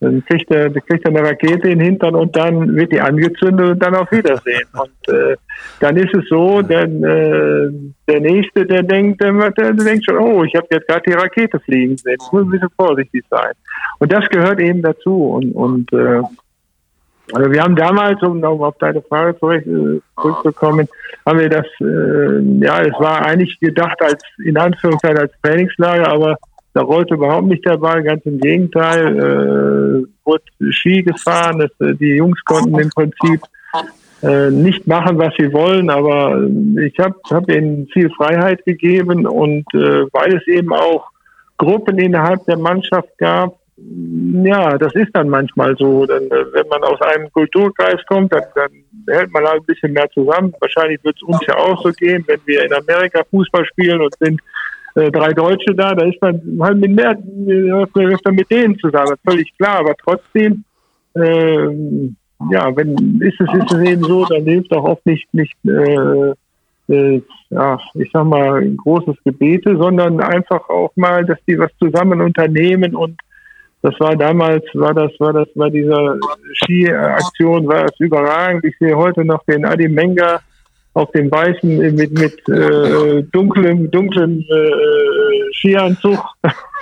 dann kriegt er, kriegt er eine Rakete in den Hintern und dann wird die angezündet und dann auf Wiedersehen. Und äh, dann ist es so, denn äh, der Nächste, der denkt, der, der denkt schon, oh, ich habe jetzt gerade die Rakete fliegen sehen. Ich muss ein bisschen vorsichtig sein. Und das gehört eben dazu. Und, und äh, also wir haben damals, um auf deine Frage äh, zurückzukommen, haben wir das, äh, ja, es war eigentlich gedacht als, in Anführungszeichen als Trainingslager, aber da rollte überhaupt nicht der Ball, ganz im Gegenteil. Äh, wurde Ski gefahren. Das, äh, die Jungs konnten im Prinzip äh, nicht machen, was sie wollen, aber ich habe hab ihnen viel Freiheit gegeben und äh, weil es eben auch Gruppen innerhalb der Mannschaft gab, ja, das ist dann manchmal so. Denn, äh, wenn man aus einem Kulturkreis kommt, dann, dann hält man halt ein bisschen mehr zusammen. Wahrscheinlich wird es uns ja auch so gehen, wenn wir in Amerika Fußball spielen und sind äh, drei Deutsche da, da ist man halt mit mehr, öfter mit denen zusammen, völlig klar, aber trotzdem, äh, ja, wenn ist es, ist es eben so, dann hilft auch oft nicht, nicht äh, äh, ja, ich sag mal, großes Gebete, sondern einfach auch mal, dass die was zusammen unternehmen und das war damals, war das, war das, bei dieser Ski-Aktion, war es überragend. Ich sehe heute noch den Adi Menga auf dem weißen mit mit äh, dunklem dunklen äh, Skianzug.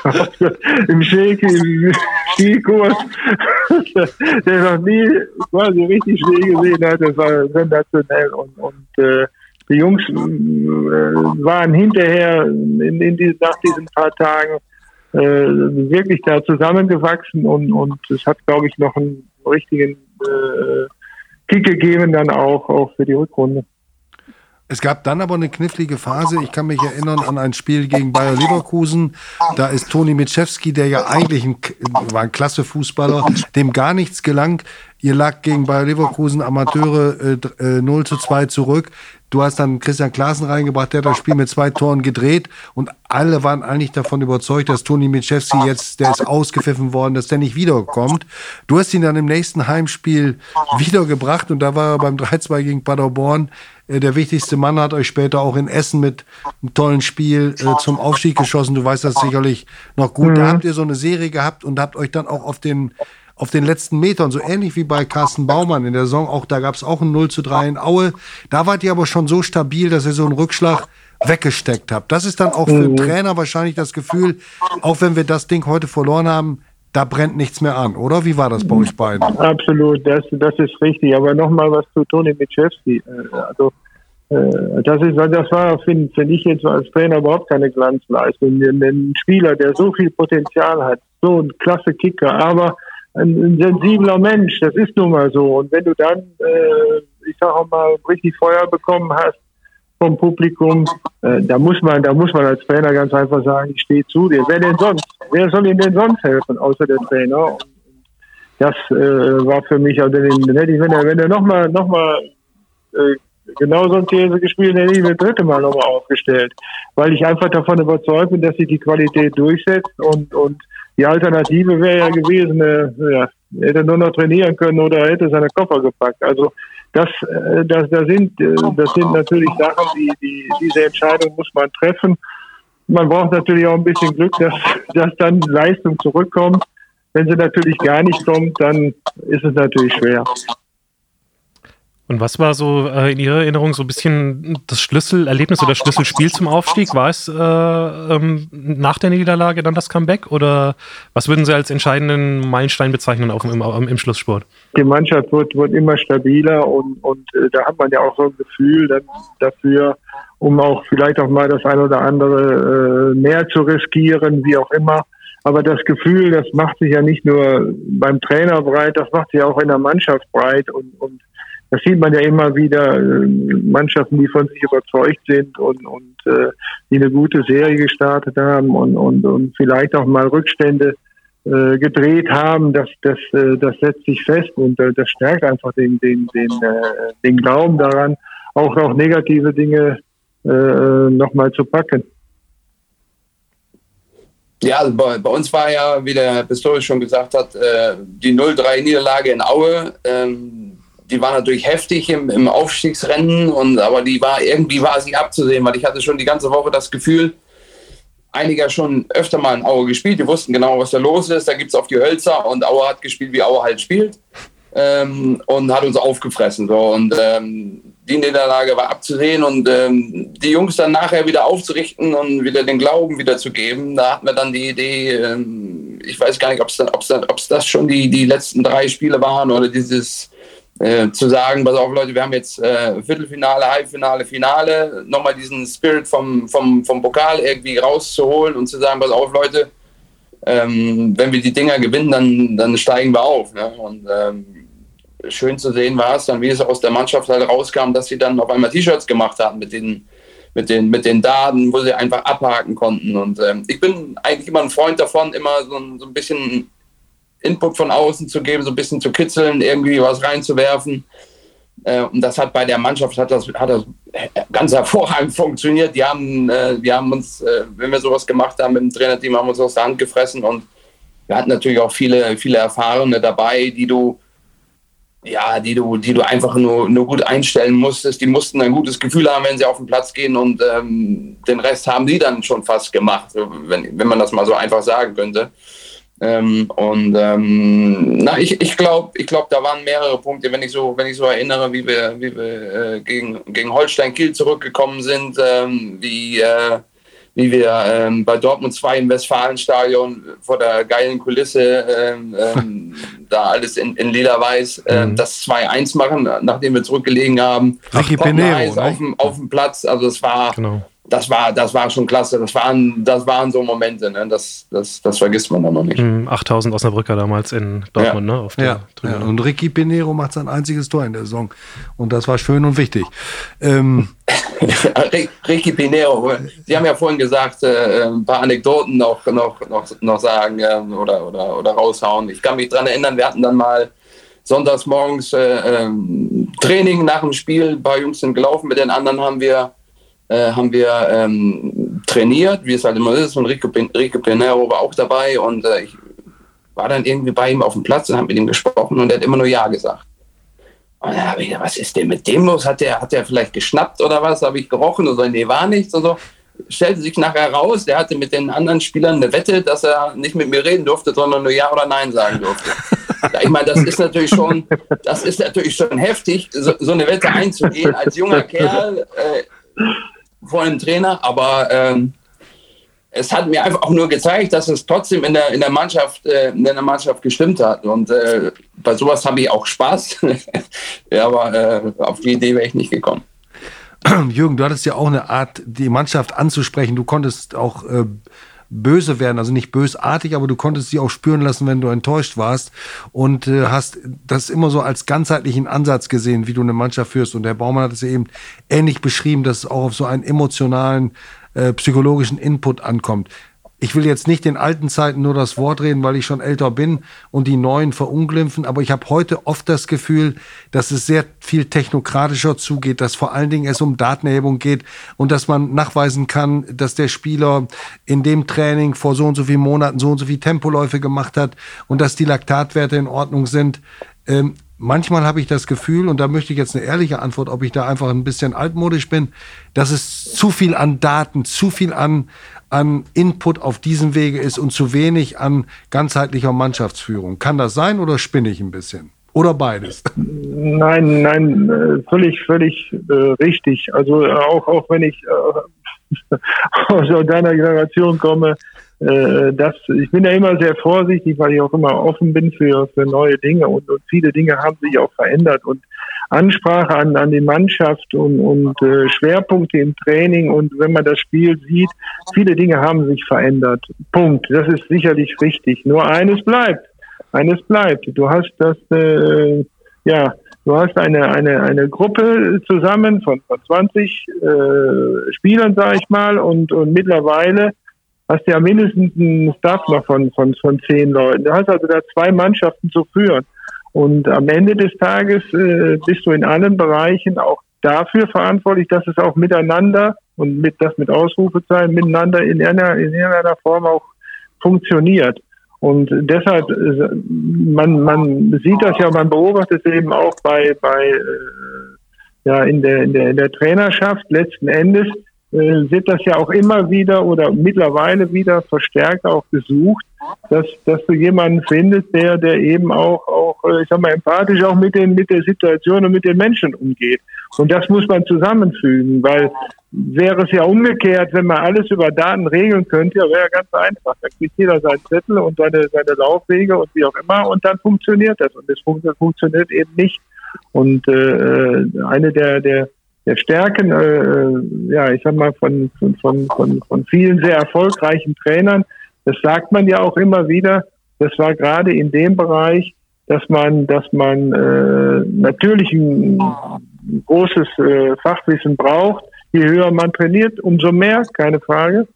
Im Shake im Skikurs. Der noch nie quasi richtig Schnee gesehen hat. Das war sensationell. Und und äh, die Jungs äh, waren hinterher in, in die, nach diesen paar Tagen äh, wirklich da zusammengewachsen. Und und es hat glaube ich noch einen richtigen äh, Kick gegeben dann auch auch für die Rückrunde es gab dann aber eine knifflige Phase. Ich kann mich erinnern an ein Spiel gegen Bayer Leverkusen. Da ist Toni Mitschewski, der ja eigentlich ein, war ein klasse Fußballer, dem gar nichts gelang. Ihr lag gegen Bayer Leverkusen Amateure äh, 0 äh, zu 2 zurück. Du hast dann Christian Klaassen reingebracht, der hat das Spiel mit zwei Toren gedreht und alle waren eigentlich davon überzeugt, dass Toni Mitschewski jetzt, der ist ausgepfiffen worden, dass der nicht wiederkommt. Du hast ihn dann im nächsten Heimspiel wiedergebracht und da war er beim 3-2 gegen Paderborn der wichtigste Mann, hat euch später auch in Essen mit einem tollen Spiel äh, zum Aufstieg geschossen. Du weißt das sicherlich noch gut. Mhm. Da habt ihr so eine Serie gehabt und habt euch dann auch auf den auf den letzten Metern, so ähnlich wie bei Carsten Baumann in der Saison, auch da gab es auch ein 0 zu 3 in Aue. Da wart ihr aber schon so stabil, dass ihr so einen Rückschlag weggesteckt habt. Das ist dann auch für den mhm. Trainer wahrscheinlich das Gefühl, auch wenn wir das Ding heute verloren haben, da brennt nichts mehr an, oder? Wie war das bei euch beiden? Absolut, das, das ist richtig. Aber nochmal was zu Toni Mitschewski. Äh, also, äh, das, ist, das war, finde find ich jetzt als Trainer überhaupt keine Glanzleistung. Ein Spieler, der so viel Potenzial hat, so ein klasse Kicker, aber ein, ein, sensibler Mensch, das ist nun mal so. Und wenn du dann, äh, ich sage mal, richtig Feuer bekommen hast, vom Publikum. Äh, da muss man, da muss man als Trainer ganz einfach sagen, ich stehe zu dir. Wer denn sonst? Wer soll Ihnen denn sonst helfen, außer der Trainer? Das äh, war für mich, also den, hätte wenn er, wenn er nochmal, noch mal, äh, genau so ein Käse gespielt, hätte ich das dritte Mal nochmal aufgestellt. Weil ich einfach davon überzeugt bin, dass sich die Qualität durchsetzt und, und die Alternative wäre ja gewesen, äh, ja, hätte nur noch trainieren können oder hätte seine Koffer gepackt. Also das, äh, das, das, sind, äh, das sind natürlich Sachen, die, die, diese Entscheidung muss man treffen. Man braucht natürlich auch ein bisschen Glück, dass, dass dann Leistung zurückkommt. Wenn sie natürlich gar nicht kommt, dann ist es natürlich schwer. Und was war so äh, in Ihrer Erinnerung so ein bisschen das Schlüsselerlebnis oder Schlüsselspiel zum Aufstieg? War es äh, ähm, nach der Niederlage dann das Comeback oder was würden Sie als entscheidenden Meilenstein bezeichnen auf, im, im Schlusssport? Die Mannschaft wird, wird immer stabiler und, und äh, da hat man ja auch so ein Gefühl dann dafür, um auch vielleicht auch mal das eine oder andere äh, mehr zu riskieren, wie auch immer. Aber das Gefühl, das macht sich ja nicht nur beim Trainer breit, das macht sich auch in der Mannschaft breit und, und das sieht man ja immer wieder, äh, Mannschaften, die von sich überzeugt sind und, und äh, die eine gute Serie gestartet haben und, und, und vielleicht auch mal Rückstände äh, gedreht haben, das, das, äh, das setzt sich fest und äh, das stärkt einfach den, den, den, äh, den Glauben daran, auch noch negative Dinge äh, nochmal zu packen. Ja, also bei, bei, uns war ja, wie der Pistorius schon gesagt hat, äh, die 0-3-Niederlage in Aue. Ähm, die war natürlich heftig im, im Aufstiegsrennen, und, aber die war irgendwie war sie abzusehen, weil ich hatte schon die ganze Woche das Gefühl, einige schon öfter mal in Aue gespielt, die wussten genau, was da los ist. Da gibt es auf die Hölzer und Aue hat gespielt, wie Aue halt spielt. Ähm, und hat uns aufgefressen. So. Und ähm, die Niederlage war abzusehen und ähm, die Jungs dann nachher wieder aufzurichten und wieder den Glauben wieder zu geben. Da hatten wir dann die Idee, ähm, ich weiß gar nicht, ob es das schon die, die letzten drei Spiele waren oder dieses äh, zu sagen, pass auf Leute, wir haben jetzt äh, Viertelfinale, Halbfinale, Finale, nochmal diesen Spirit vom, vom, vom Pokal irgendwie rauszuholen und zu sagen, pass auf Leute, ähm, wenn wir die Dinger gewinnen, dann, dann steigen wir auf. Ne? Und ähm, schön zu sehen war es dann, wie es aus der Mannschaft halt rauskam, dass sie dann auf einmal T-Shirts gemacht haben mit den, mit, den, mit den Daten, wo sie einfach abhaken konnten. Und ähm, ich bin eigentlich immer ein Freund davon, immer so, so ein bisschen Input von außen zu geben, so ein bisschen zu kitzeln, irgendwie was reinzuwerfen. Äh, und das hat bei der Mannschaft hat das, hat das ganz hervorragend funktioniert. Die haben, äh, wir haben uns, äh, wenn wir sowas gemacht haben mit dem Trainerteam, haben uns aus der Hand gefressen und wir hatten natürlich auch viele, viele Erfahrene dabei, die du, ja, die du, die du einfach nur, nur gut einstellen musstest. Die mussten ein gutes Gefühl haben, wenn sie auf den Platz gehen und ähm, den Rest haben die dann schon fast gemacht, wenn, wenn man das mal so einfach sagen könnte. Ähm, und ähm, na, ich, ich glaube, ich glaub, da waren mehrere Punkte, wenn ich so, wenn ich so erinnere, wie wir, wie wir äh, gegen, gegen Holstein Kiel zurückgekommen sind, ähm, wie, äh, wie wir ähm, bei Dortmund 2 im Westfalenstadion vor der geilen Kulisse ähm, ähm, da alles in, in lila-weiß mhm. das 2-1 machen, nachdem wir zurückgelegen haben. Ricky Pinero, ne? auf, dem, auf dem Platz, also es war genau das war, das war schon klasse. Das waren, das waren so Momente, ne? das, das, das vergisst man dann noch nicht. 8000 mhm, Osnabrücker damals in Dortmund, ja. ne? Auf der ja, ja. Und Ricky Pinero macht sein einziges Tor in der Saison. Und das war schön und wichtig. Ähm. Ricky Pinero, Sie haben ja vorhin gesagt, äh, ein paar Anekdoten noch, noch, noch, noch sagen äh, oder, oder, oder raushauen. Ich kann mich daran erinnern, wir hatten dann mal sonntags morgens äh, ähm, Training nach dem Spiel. Ein paar Jungs sind gelaufen, mit den anderen haben wir äh, haben wir ähm, trainiert, wie es halt immer ist. Und Rico, Rico Pinero war auch dabei und äh, ich war dann irgendwie bei ihm auf dem Platz und habe mit ihm gesprochen und er hat immer nur Ja gesagt. Und dann habe ich gedacht, was ist denn mit dem los? Hat der, hat der vielleicht geschnappt oder was? Habe ich gerochen oder so? Nee, war nichts und so. Stellte sich nachher raus, der hatte mit den anderen Spielern eine Wette, dass er nicht mit mir reden durfte, sondern nur Ja oder Nein sagen durfte. ich meine, das ist natürlich schon, das ist natürlich schon heftig, so, so eine Wette einzugehen als junger Kerl. Äh, vor einem Trainer, aber ähm, es hat mir einfach auch nur gezeigt, dass es trotzdem in der, in der, Mannschaft, äh, in der Mannschaft gestimmt hat. Und äh, bei sowas habe ich auch Spaß. ja, aber äh, auf die Idee wäre ich nicht gekommen. Jürgen, du hattest ja auch eine Art, die Mannschaft anzusprechen. Du konntest auch äh, böse werden, also nicht bösartig, aber du konntest sie auch spüren lassen, wenn du enttäuscht warst und äh, hast das immer so als ganzheitlichen Ansatz gesehen, wie du eine Mannschaft führst. Und der Baumann hat es eben ähnlich beschrieben, dass es auch auf so einen emotionalen, äh, psychologischen Input ankommt ich will jetzt nicht den alten Zeiten nur das Wort reden, weil ich schon älter bin und die neuen verunglimpfen, aber ich habe heute oft das Gefühl, dass es sehr viel technokratischer zugeht, dass vor allen Dingen es um Datenerhebung geht und dass man nachweisen kann, dass der Spieler in dem Training vor so und so vielen Monaten so und so viele Tempoläufe gemacht hat und dass die Laktatwerte in Ordnung sind. Ähm, manchmal habe ich das Gefühl, und da möchte ich jetzt eine ehrliche Antwort, ob ich da einfach ein bisschen altmodisch bin, dass es zu viel an Daten, zu viel an, an Input auf diesem Wege ist und zu wenig an ganzheitlicher Mannschaftsführung. Kann das sein oder spinne ich ein bisschen? Oder beides? Nein, nein, äh, völlig, völlig äh, richtig. Also auch, auch wenn ich äh, aus deiner Generation komme, äh, das, ich bin ja immer sehr vorsichtig, weil ich auch immer offen bin für, für neue Dinge und, und viele Dinge haben sich auch verändert und Ansprache an, an die Mannschaft und, und äh, Schwerpunkte im Training und wenn man das Spiel sieht, viele Dinge haben sich verändert. Punkt. Das ist sicherlich richtig. Nur eines bleibt. Eines bleibt. Du hast das, äh, ja, du hast eine, eine, eine Gruppe zusammen von, von 20 äh, Spielern, sage ich mal, und, und mittlerweile hast du ja mindestens einen Staff noch von, von, von zehn Leuten. Du hast also da zwei Mannschaften zu führen. Und am Ende des Tages äh, bist du in allen Bereichen auch dafür verantwortlich, dass es auch miteinander und mit das mit Ausrufezeichen miteinander in irgendeiner, in irgendeiner Form auch funktioniert. Und deshalb, äh, man, man sieht das ja, man beobachtet es eben auch bei, bei äh, ja, in der, in der, in der Trainerschaft letzten Endes, äh, wird das ja auch immer wieder oder mittlerweile wieder verstärkt auch gesucht, dass, dass du jemanden findest, der, der eben auch, auch, äh, ich sag mal, empathisch auch mit den, mit der Situation und mit den Menschen umgeht. Und das muss man zusammenfügen, weil wäre es ja umgekehrt, wenn man alles über Daten regeln könnte, wäre ja ganz einfach. Da kriegt jeder seinen Zettel und seine, seine Laufwege und wie auch immer und dann funktioniert das. Und das funktioniert eben nicht. Und äh, eine der, der der Stärken, äh, ja, ich sag mal, von, von, von, von vielen sehr erfolgreichen Trainern. Das sagt man ja auch immer wieder. Das war gerade in dem Bereich, dass man, dass man äh, natürlich ein großes äh, Fachwissen braucht. Je höher man trainiert, umso mehr, keine Frage.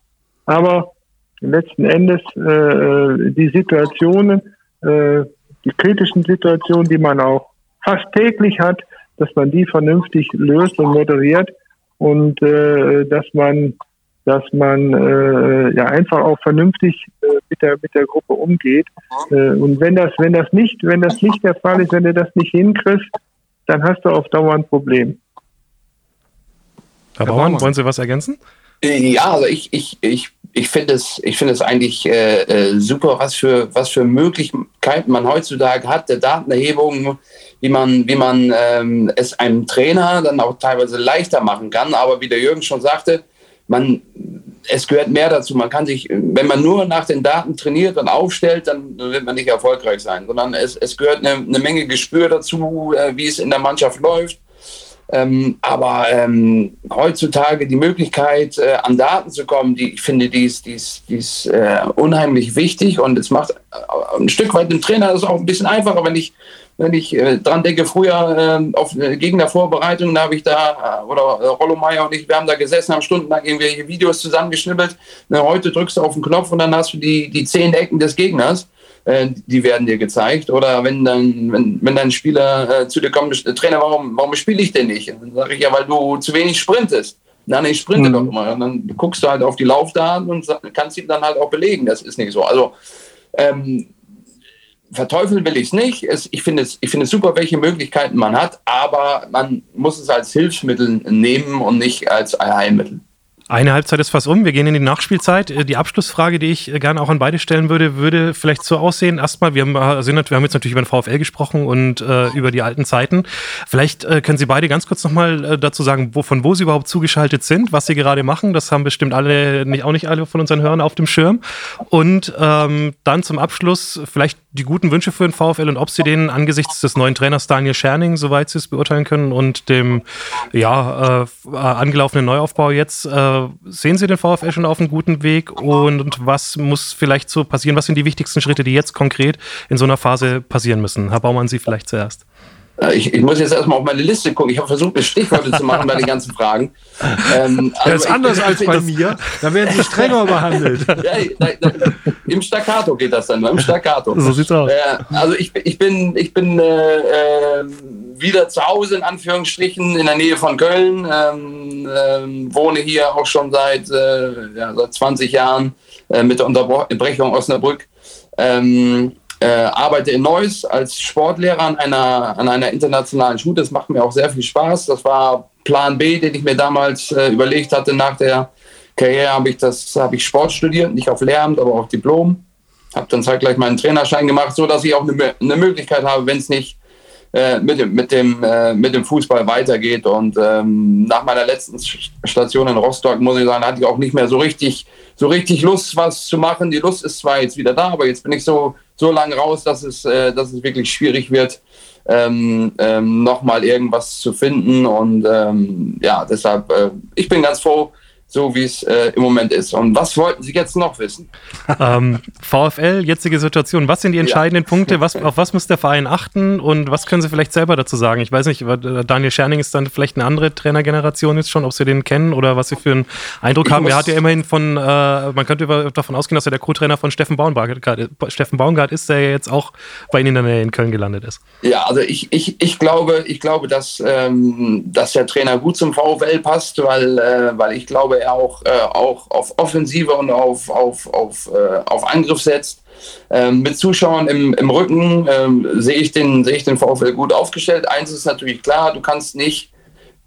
Aber letzten Endes äh, die Situationen, äh, die kritischen Situationen, die man auch fast täglich hat, dass man die vernünftig löst und moderiert und äh, dass man dass man äh, ja einfach auch vernünftig äh, mit der mit der Gruppe umgeht äh, und wenn das wenn das nicht wenn das nicht der Fall ist wenn du das nicht hinkriegst dann hast du auf Dauer ein Problem. Herr Bauern, wollen Sie was ergänzen? Ja, also ich, ich, ich, ich finde es, ich finde es eigentlich äh, äh, super, was für, was für Möglichkeiten man heutzutage hat, der Datenerhebung, wie man, wie man ähm, es einem Trainer dann auch teilweise leichter machen kann. Aber wie der Jürgen schon sagte, man, es gehört mehr dazu. Man kann sich, wenn man nur nach den Daten trainiert und aufstellt, dann wird man nicht erfolgreich sein, sondern es, es gehört eine, eine Menge Gespür dazu, äh, wie es in der Mannschaft läuft. Ähm, aber ähm, heutzutage die Möglichkeit, äh, an Daten zu kommen, die ich finde, die ist, die ist, die ist äh, unheimlich wichtig und es macht äh, ein Stück weit dem Trainer das auch ein bisschen einfacher, wenn ich wenn ich äh, dran denke, früher äh, auf äh, Gegnervorbereitung, da habe ich da, äh, oder äh, Rollo Meier und ich, wir haben da gesessen, haben stundenlang irgendwelche Videos zusammengeschnibbelt. Na, heute drückst du auf den Knopf und dann hast du die, die zehn Ecken des Gegners. Äh, die werden dir gezeigt. Oder wenn dann, wenn, wenn dein Spieler äh, zu dir kommt, Trainer, warum, warum spiele ich denn nicht? Dann sage ich ja, weil du zu wenig sprintest. Nein, ich sprinte mhm. doch immer. Und dann guckst du halt auf die Laufdaten und kannst ihm dann halt auch belegen, das ist nicht so. Also ähm, verteufeln will ich es nicht. ich finde es, ich finde es super, welche Möglichkeiten man hat, aber man muss es als Hilfsmittel nehmen und nicht als Allheilmittel. Eine Halbzeit ist fast um. Wir gehen in die Nachspielzeit. Äh, die Abschlussfrage, die ich äh, gerne auch an beide stellen würde, würde vielleicht so aussehen. Erstmal, wir haben, äh, wir haben jetzt natürlich über den VfL gesprochen und äh, über die alten Zeiten. Vielleicht äh, können Sie beide ganz kurz nochmal äh, dazu sagen, wo, von wo Sie überhaupt zugeschaltet sind, was Sie gerade machen. Das haben bestimmt alle, nicht, auch nicht alle von unseren Hörern auf dem Schirm. Und ähm, dann zum Abschluss vielleicht die guten Wünsche für den VfL und ob Sie den angesichts des neuen Trainers Daniel Scherning, soweit Sie es beurteilen können, und dem ja, äh, angelaufenen Neuaufbau jetzt Äh, sehen Sie den VfL schon auf einem guten Weg und was muss vielleicht so passieren? Was sind die wichtigsten Schritte, die jetzt konkret in so einer Phase passieren müssen? Herr Baumann, Sie vielleicht zuerst. Ich, ich, muss jetzt erstmal auf meine Liste gucken. Ich habe versucht, mir Stichworte zu machen bei den ganzen Fragen. Ähm, also das ist anders ich, als bei mir. Da werden sie strenger behandelt. Ja, da, da, Im Staccato geht das dann, im Staccato. So sieht's aus. Äh, also ich, ich bin, ich bin äh, äh, wieder zu Hause, in Anführungsstrichen, in der Nähe von Köln. Ähm, ähm, wohne hier auch schon seit, äh, ja, seit 20 Jahren äh, mit der Unterbrechung Osnabrück. Ähm, äh, arbeite in Neuss als Sportlehrer an einer, an einer internationalen Schule. Das macht mir auch sehr viel Spaß. Das war Plan B, den ich mir damals äh, überlegt hatte. Nach der Karriere habe ich, das, hab ich Sport studiert, nicht auf Lehramt, aber auf Diplom. Habe dann zeitgleich meinen Trainerschein gemacht, so dass ich auch eine, eine Möglichkeit habe, wenn es nicht äh, mit, dem, mit, dem, äh, mit dem Fußball weitergeht. Und ähm, nach meiner letzten Station in Rostock, muss ich sagen, hatte ich auch nicht mehr so richtig, so richtig Lust, was zu machen. Die Lust ist zwar jetzt wieder da, aber jetzt bin ich so, so lange raus, dass es, äh, dass es wirklich schwierig wird, ähm, ähm, nochmal irgendwas zu finden. Und ähm, ja, deshalb, äh, ich bin ganz froh, so wie es äh, im Moment ist. Und was wollten Sie jetzt noch wissen? Ähm, VfL, jetzige Situation. Was sind die entscheidenden ja. Punkte? Was, auf was muss der Verein achten? Und was können Sie vielleicht selber dazu sagen? Ich weiß nicht, äh, Daniel Scherning ist dann vielleicht eine andere Trainergeneration jetzt schon, ob Sie den kennen oder was Sie für einen Eindruck ich haben. Er hat ja immerhin von, äh, man könnte davon ausgehen, dass er der Co-Trainer von Steffen Baumgart, Steffen Baumgart ist, der ja jetzt auch bei Ihnen in der Nähe in Köln gelandet ist. Ja, also ich, ich, ich glaube, ich glaube, dass, ähm, dass der Trainer gut zum VfL passt, weil, äh, weil ich glaube, er auch, äh, auch auf Offensive und auf, auf, auf, äh, auf Angriff setzt. Ähm, mit Zuschauern im, im Rücken ähm, sehe ich, den, seh ich den VfL gut aufgestellt. Eins ist natürlich klar, du kannst nicht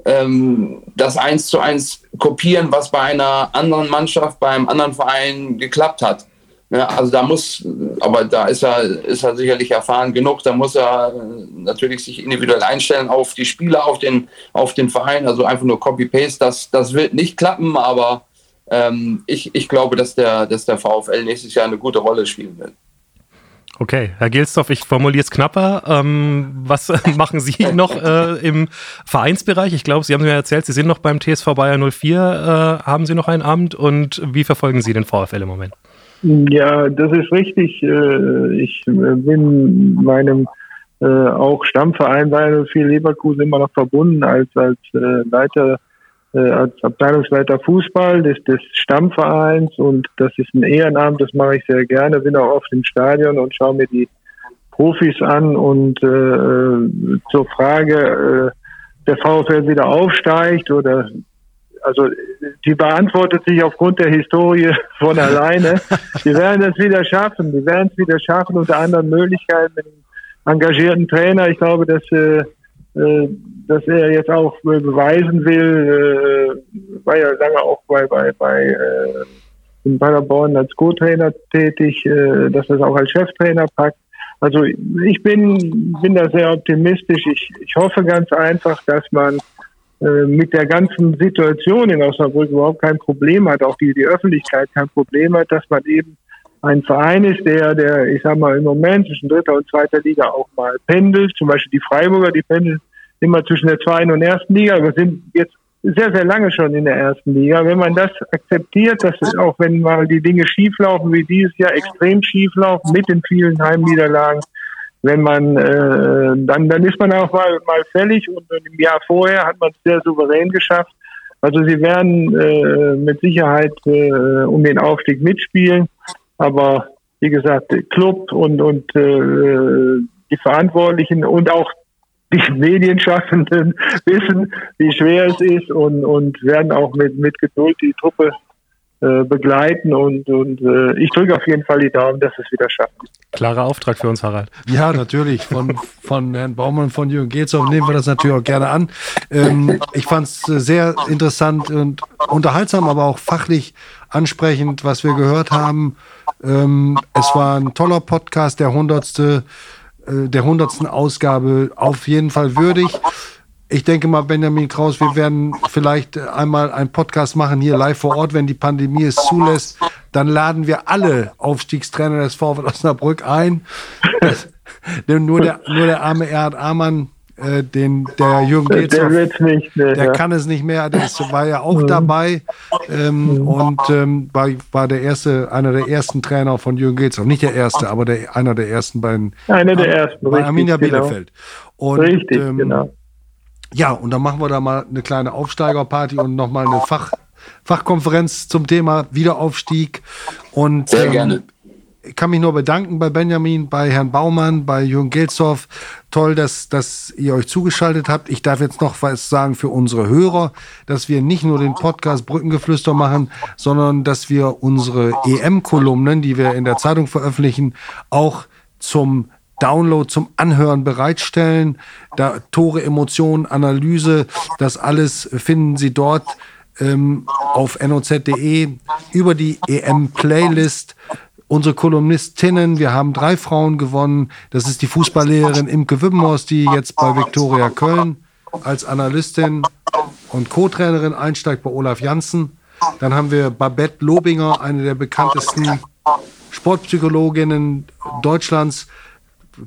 ähm, das eins zu eins kopieren, was bei einer anderen Mannschaft, bei einem anderen Verein geklappt hat. Ja, also da muss, aber da ist er, ist er sicherlich erfahren genug, da muss er natürlich sich individuell einstellen auf die Spieler, auf den, auf den Verein, also einfach nur Copy-Paste, das, das wird nicht klappen, aber ähm, ich, ich glaube, dass der, dass der VfL nächstes Jahr eine gute Rolle spielen wird. Okay, Herr Gilsdorf, ich formuliere es knapper. Ähm, was machen Sie noch äh, im Vereinsbereich? Ich glaube, Sie haben mir erzählt, Sie sind noch beim TSV Bayer 04. Äh, haben Sie noch ein Amt und wie verfolgen Sie den VfL im Moment? Ja, das ist richtig. Äh, ich äh, bin meinem äh, auch Stammverein Bayern 04 Leverkusen immer noch verbunden als, als Leiter, als Abteilungsleiter Fußball des, des Stammvereins und das ist ein Ehrenamt, das mache ich sehr gerne, bin auch oft im Stadion und schaue mir die Profis an und äh, zur Frage, äh, der VfL wieder aufsteigt oder also die beantwortet sich aufgrund der Historie von alleine. Die werden es wieder schaffen. Die werden es wieder schaffen unter anderen Möglichkeiten mit einem engagierten Trainer. Ich glaube, dass, äh, äh dass er jetzt auch beweisen will, äh, war ja lange auch bei, bei, bei äh, in Paderborn als Co-Trainer tätig, äh, dass er es auch als Cheftrainer packt. Also ich bin, bin da sehr optimistisch. Ich, ich hoffe ganz einfach, dass man äh, mit der ganzen Situation in Osnabrück überhaupt kein Problem hat, auch die, die Öffentlichkeit kein Problem hat, dass man eben ein Verein ist, der, der, ich sag mal, im Moment zwischen dritter und zweiter Liga auch mal pendelt. Zum Beispiel die Freiburger, die pendeln immer zwischen der zweiten und ersten Liga. Wir sind jetzt sehr, sehr lange schon in der ersten Liga. Wenn man das akzeptiert, dass auch wenn mal die Dinge schieflaufen, wie dieses Jahr extrem schieflaufen mit den vielen Heimniederlagen, wenn man äh, dann dann ist man auch mal mal fällig und im Jahr vorher hat man es sehr souverän geschafft. Also sie werden äh, mit Sicherheit äh, um den Aufstieg mitspielen, aber wie gesagt, Club und und äh, die Verantwortlichen und auch die Medienschaffenden wissen, wie schwer es ist und, und werden auch mit, mit Geduld die Truppe begleiten und, und äh, ich drücke auf jeden Fall die Daumen, dass es wieder schaffen. Klarer Auftrag für uns, Harald. Ja, natürlich. Von, von Herrn Baumann, von Jürgen Geetzow nehmen wir das natürlich auch gerne an. Ähm, ich fand es sehr interessant und unterhaltsam, aber auch fachlich ansprechend, was wir gehört haben. Ähm, es war ein toller Podcast, der hundertste, äh, der hundertsten Ausgabe auf jeden Fall würdig ich denke mal, Benjamin Kraus, wir werden vielleicht einmal einen Podcast machen hier live vor Ort, wenn die Pandemie es zulässt. Dann laden wir alle Aufstiegstrainer des VfL Osnabrück ein. Das, nur, der, nur der arme Erhard Amann äh, den, der Jürgen Gelshoff, der, nicht, ne, der ja. kann es nicht mehr, der ist, war ja auch mhm. dabei ähm, mhm. und ähm, war, war der erste, einer der ersten Trainer von Jürgen Gelshoff. Nicht der erste, aber der, einer der ersten beiden. Einer der ersten, bei richtig, Arminia genau. Bielefeld. Und, richtig, ähm, genau. Ja, und dann machen wir da mal eine kleine Aufsteigerparty und nochmal eine Fach, Fachkonferenz zum Thema Wiederaufstieg. Und, Sehr ähm, gerne ich kann mich nur bedanken bei Benjamin, bei Herrn Baumann, bei Jürgen Gelsdorf. Toll, dass, dass ihr euch zugeschaltet habt. Ich darf jetzt noch was sagen für unsere Hörer, dass wir nicht nur den Podcast Brückengeflüster machen, sondern dass wir unsere EM-Kolumnen, die wir in der Zeitung veröffentlichen, auch zum Download, zum Anhören bereitstellen. Da Tore, Emotionen, Analyse, das alles finden Sie dort ähm, auf noz.de über die EM-Playlist unsere Kolumnistinnen, wir haben drei Frauen gewonnen. Das ist die Fußballlehrerin Imke Wibbenhaus, die jetzt bei Viktoria Köln als Analystin und Co-Trainerin einsteigt bei Olaf Janssen. Dann haben wir Babette Lobinger, eine der bekanntesten Sportpsychologinnen Deutschlands,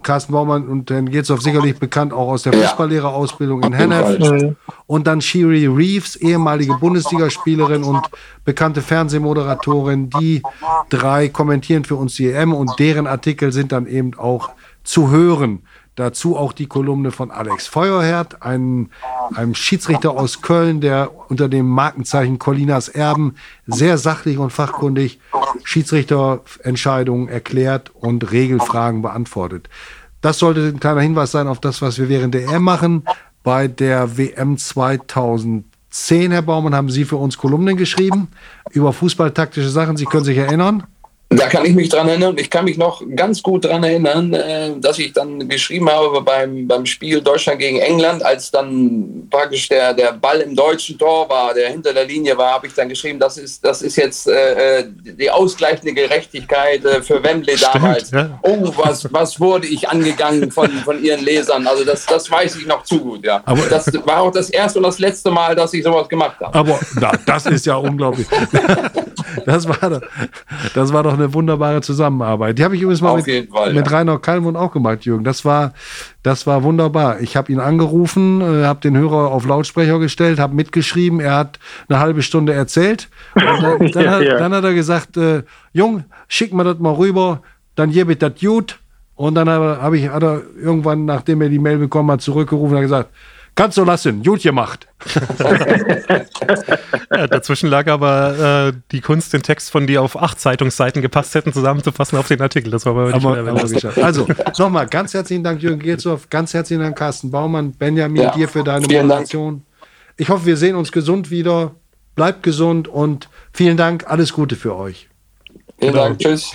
Carsten Baumann und Herrn Getzhoff sicherlich bekannt auch aus der Fußballlehrerausbildung in Hennef. Und dann Shiri Reeves, ehemalige Bundesligaspielerin und bekannte Fernsehmoderatorin. Die drei kommentieren für uns die EM und deren Artikel sind dann eben auch zu hören. Dazu auch die Kolumne von Alex Feuerherd, einem, einem Schiedsrichter aus Köln, der unter dem Markenzeichen Colinas Erben sehr sachlich und fachkundig Schiedsrichterentscheidungen erklärt und Regelfragen beantwortet. Das sollte ein kleiner Hinweis sein auf das, was wir während der EM machen. Bei der WM 2010, Herr Baumann, haben Sie für uns Kolumnen geschrieben über fußballtaktische Sachen. Sie können sich erinnern. Da kann ich mich dran erinnern. Ich kann mich noch ganz gut dran erinnern, äh, dass ich dann geschrieben habe beim, beim Spiel Deutschland gegen England, als dann praktisch der, der Ball im deutschen Tor war, der hinter der Linie war, habe ich dann geschrieben, das ist, das ist jetzt äh, die ausgleichende Gerechtigkeit äh, für Wembley Stimmt, damals. Ja. Oh, was, was wurde ich angegangen von, von ihren Lesern? Also das, das weiß ich noch zu gut, ja. Aber, das war auch das erste und das letzte Mal, dass ich sowas gemacht habe. Aber na, das ist ja unglaublich. das, war, das war doch eine wunderbare Zusammenarbeit. Die habe ich übrigens mal Auf mit, Fall, mit ja. Rainer Kalmund auch gemacht, Jürgen. Das war, das war wunderbar. Ich habe ihn angerufen, äh, habe den Hörer auf Lautsprecher gestellt, habe mitgeschrieben. Er hat eine halbe Stunde erzählt. Und dann, dann, hat, dann hat, er gesagt, äh, Jung, schick mir das mal rüber, dann gebe ich das gut. Und dann habe ich, hat er irgendwann, nachdem er die Mail bekommen hat, zurückgerufen und gesagt, Kannst du lassen, gut gemacht. ja, dazwischen lag aber äh, die Kunst, den Text von dir auf acht Zeitungsseiten gepasst hätten, zusammenzufassen auf den Artikel. Das war aber, aber, aber Also, nochmal, ganz herzlichen Dank, Jürgen Gilzow, ganz herzlichen Dank, Carsten Baumann, Benjamin, ja, dir für deine Moderation. Ich hoffe, wir sehen uns gesund wieder. Bleibt gesund und vielen Dank, alles Gute für euch. Vielen genau. Dank, tschüss.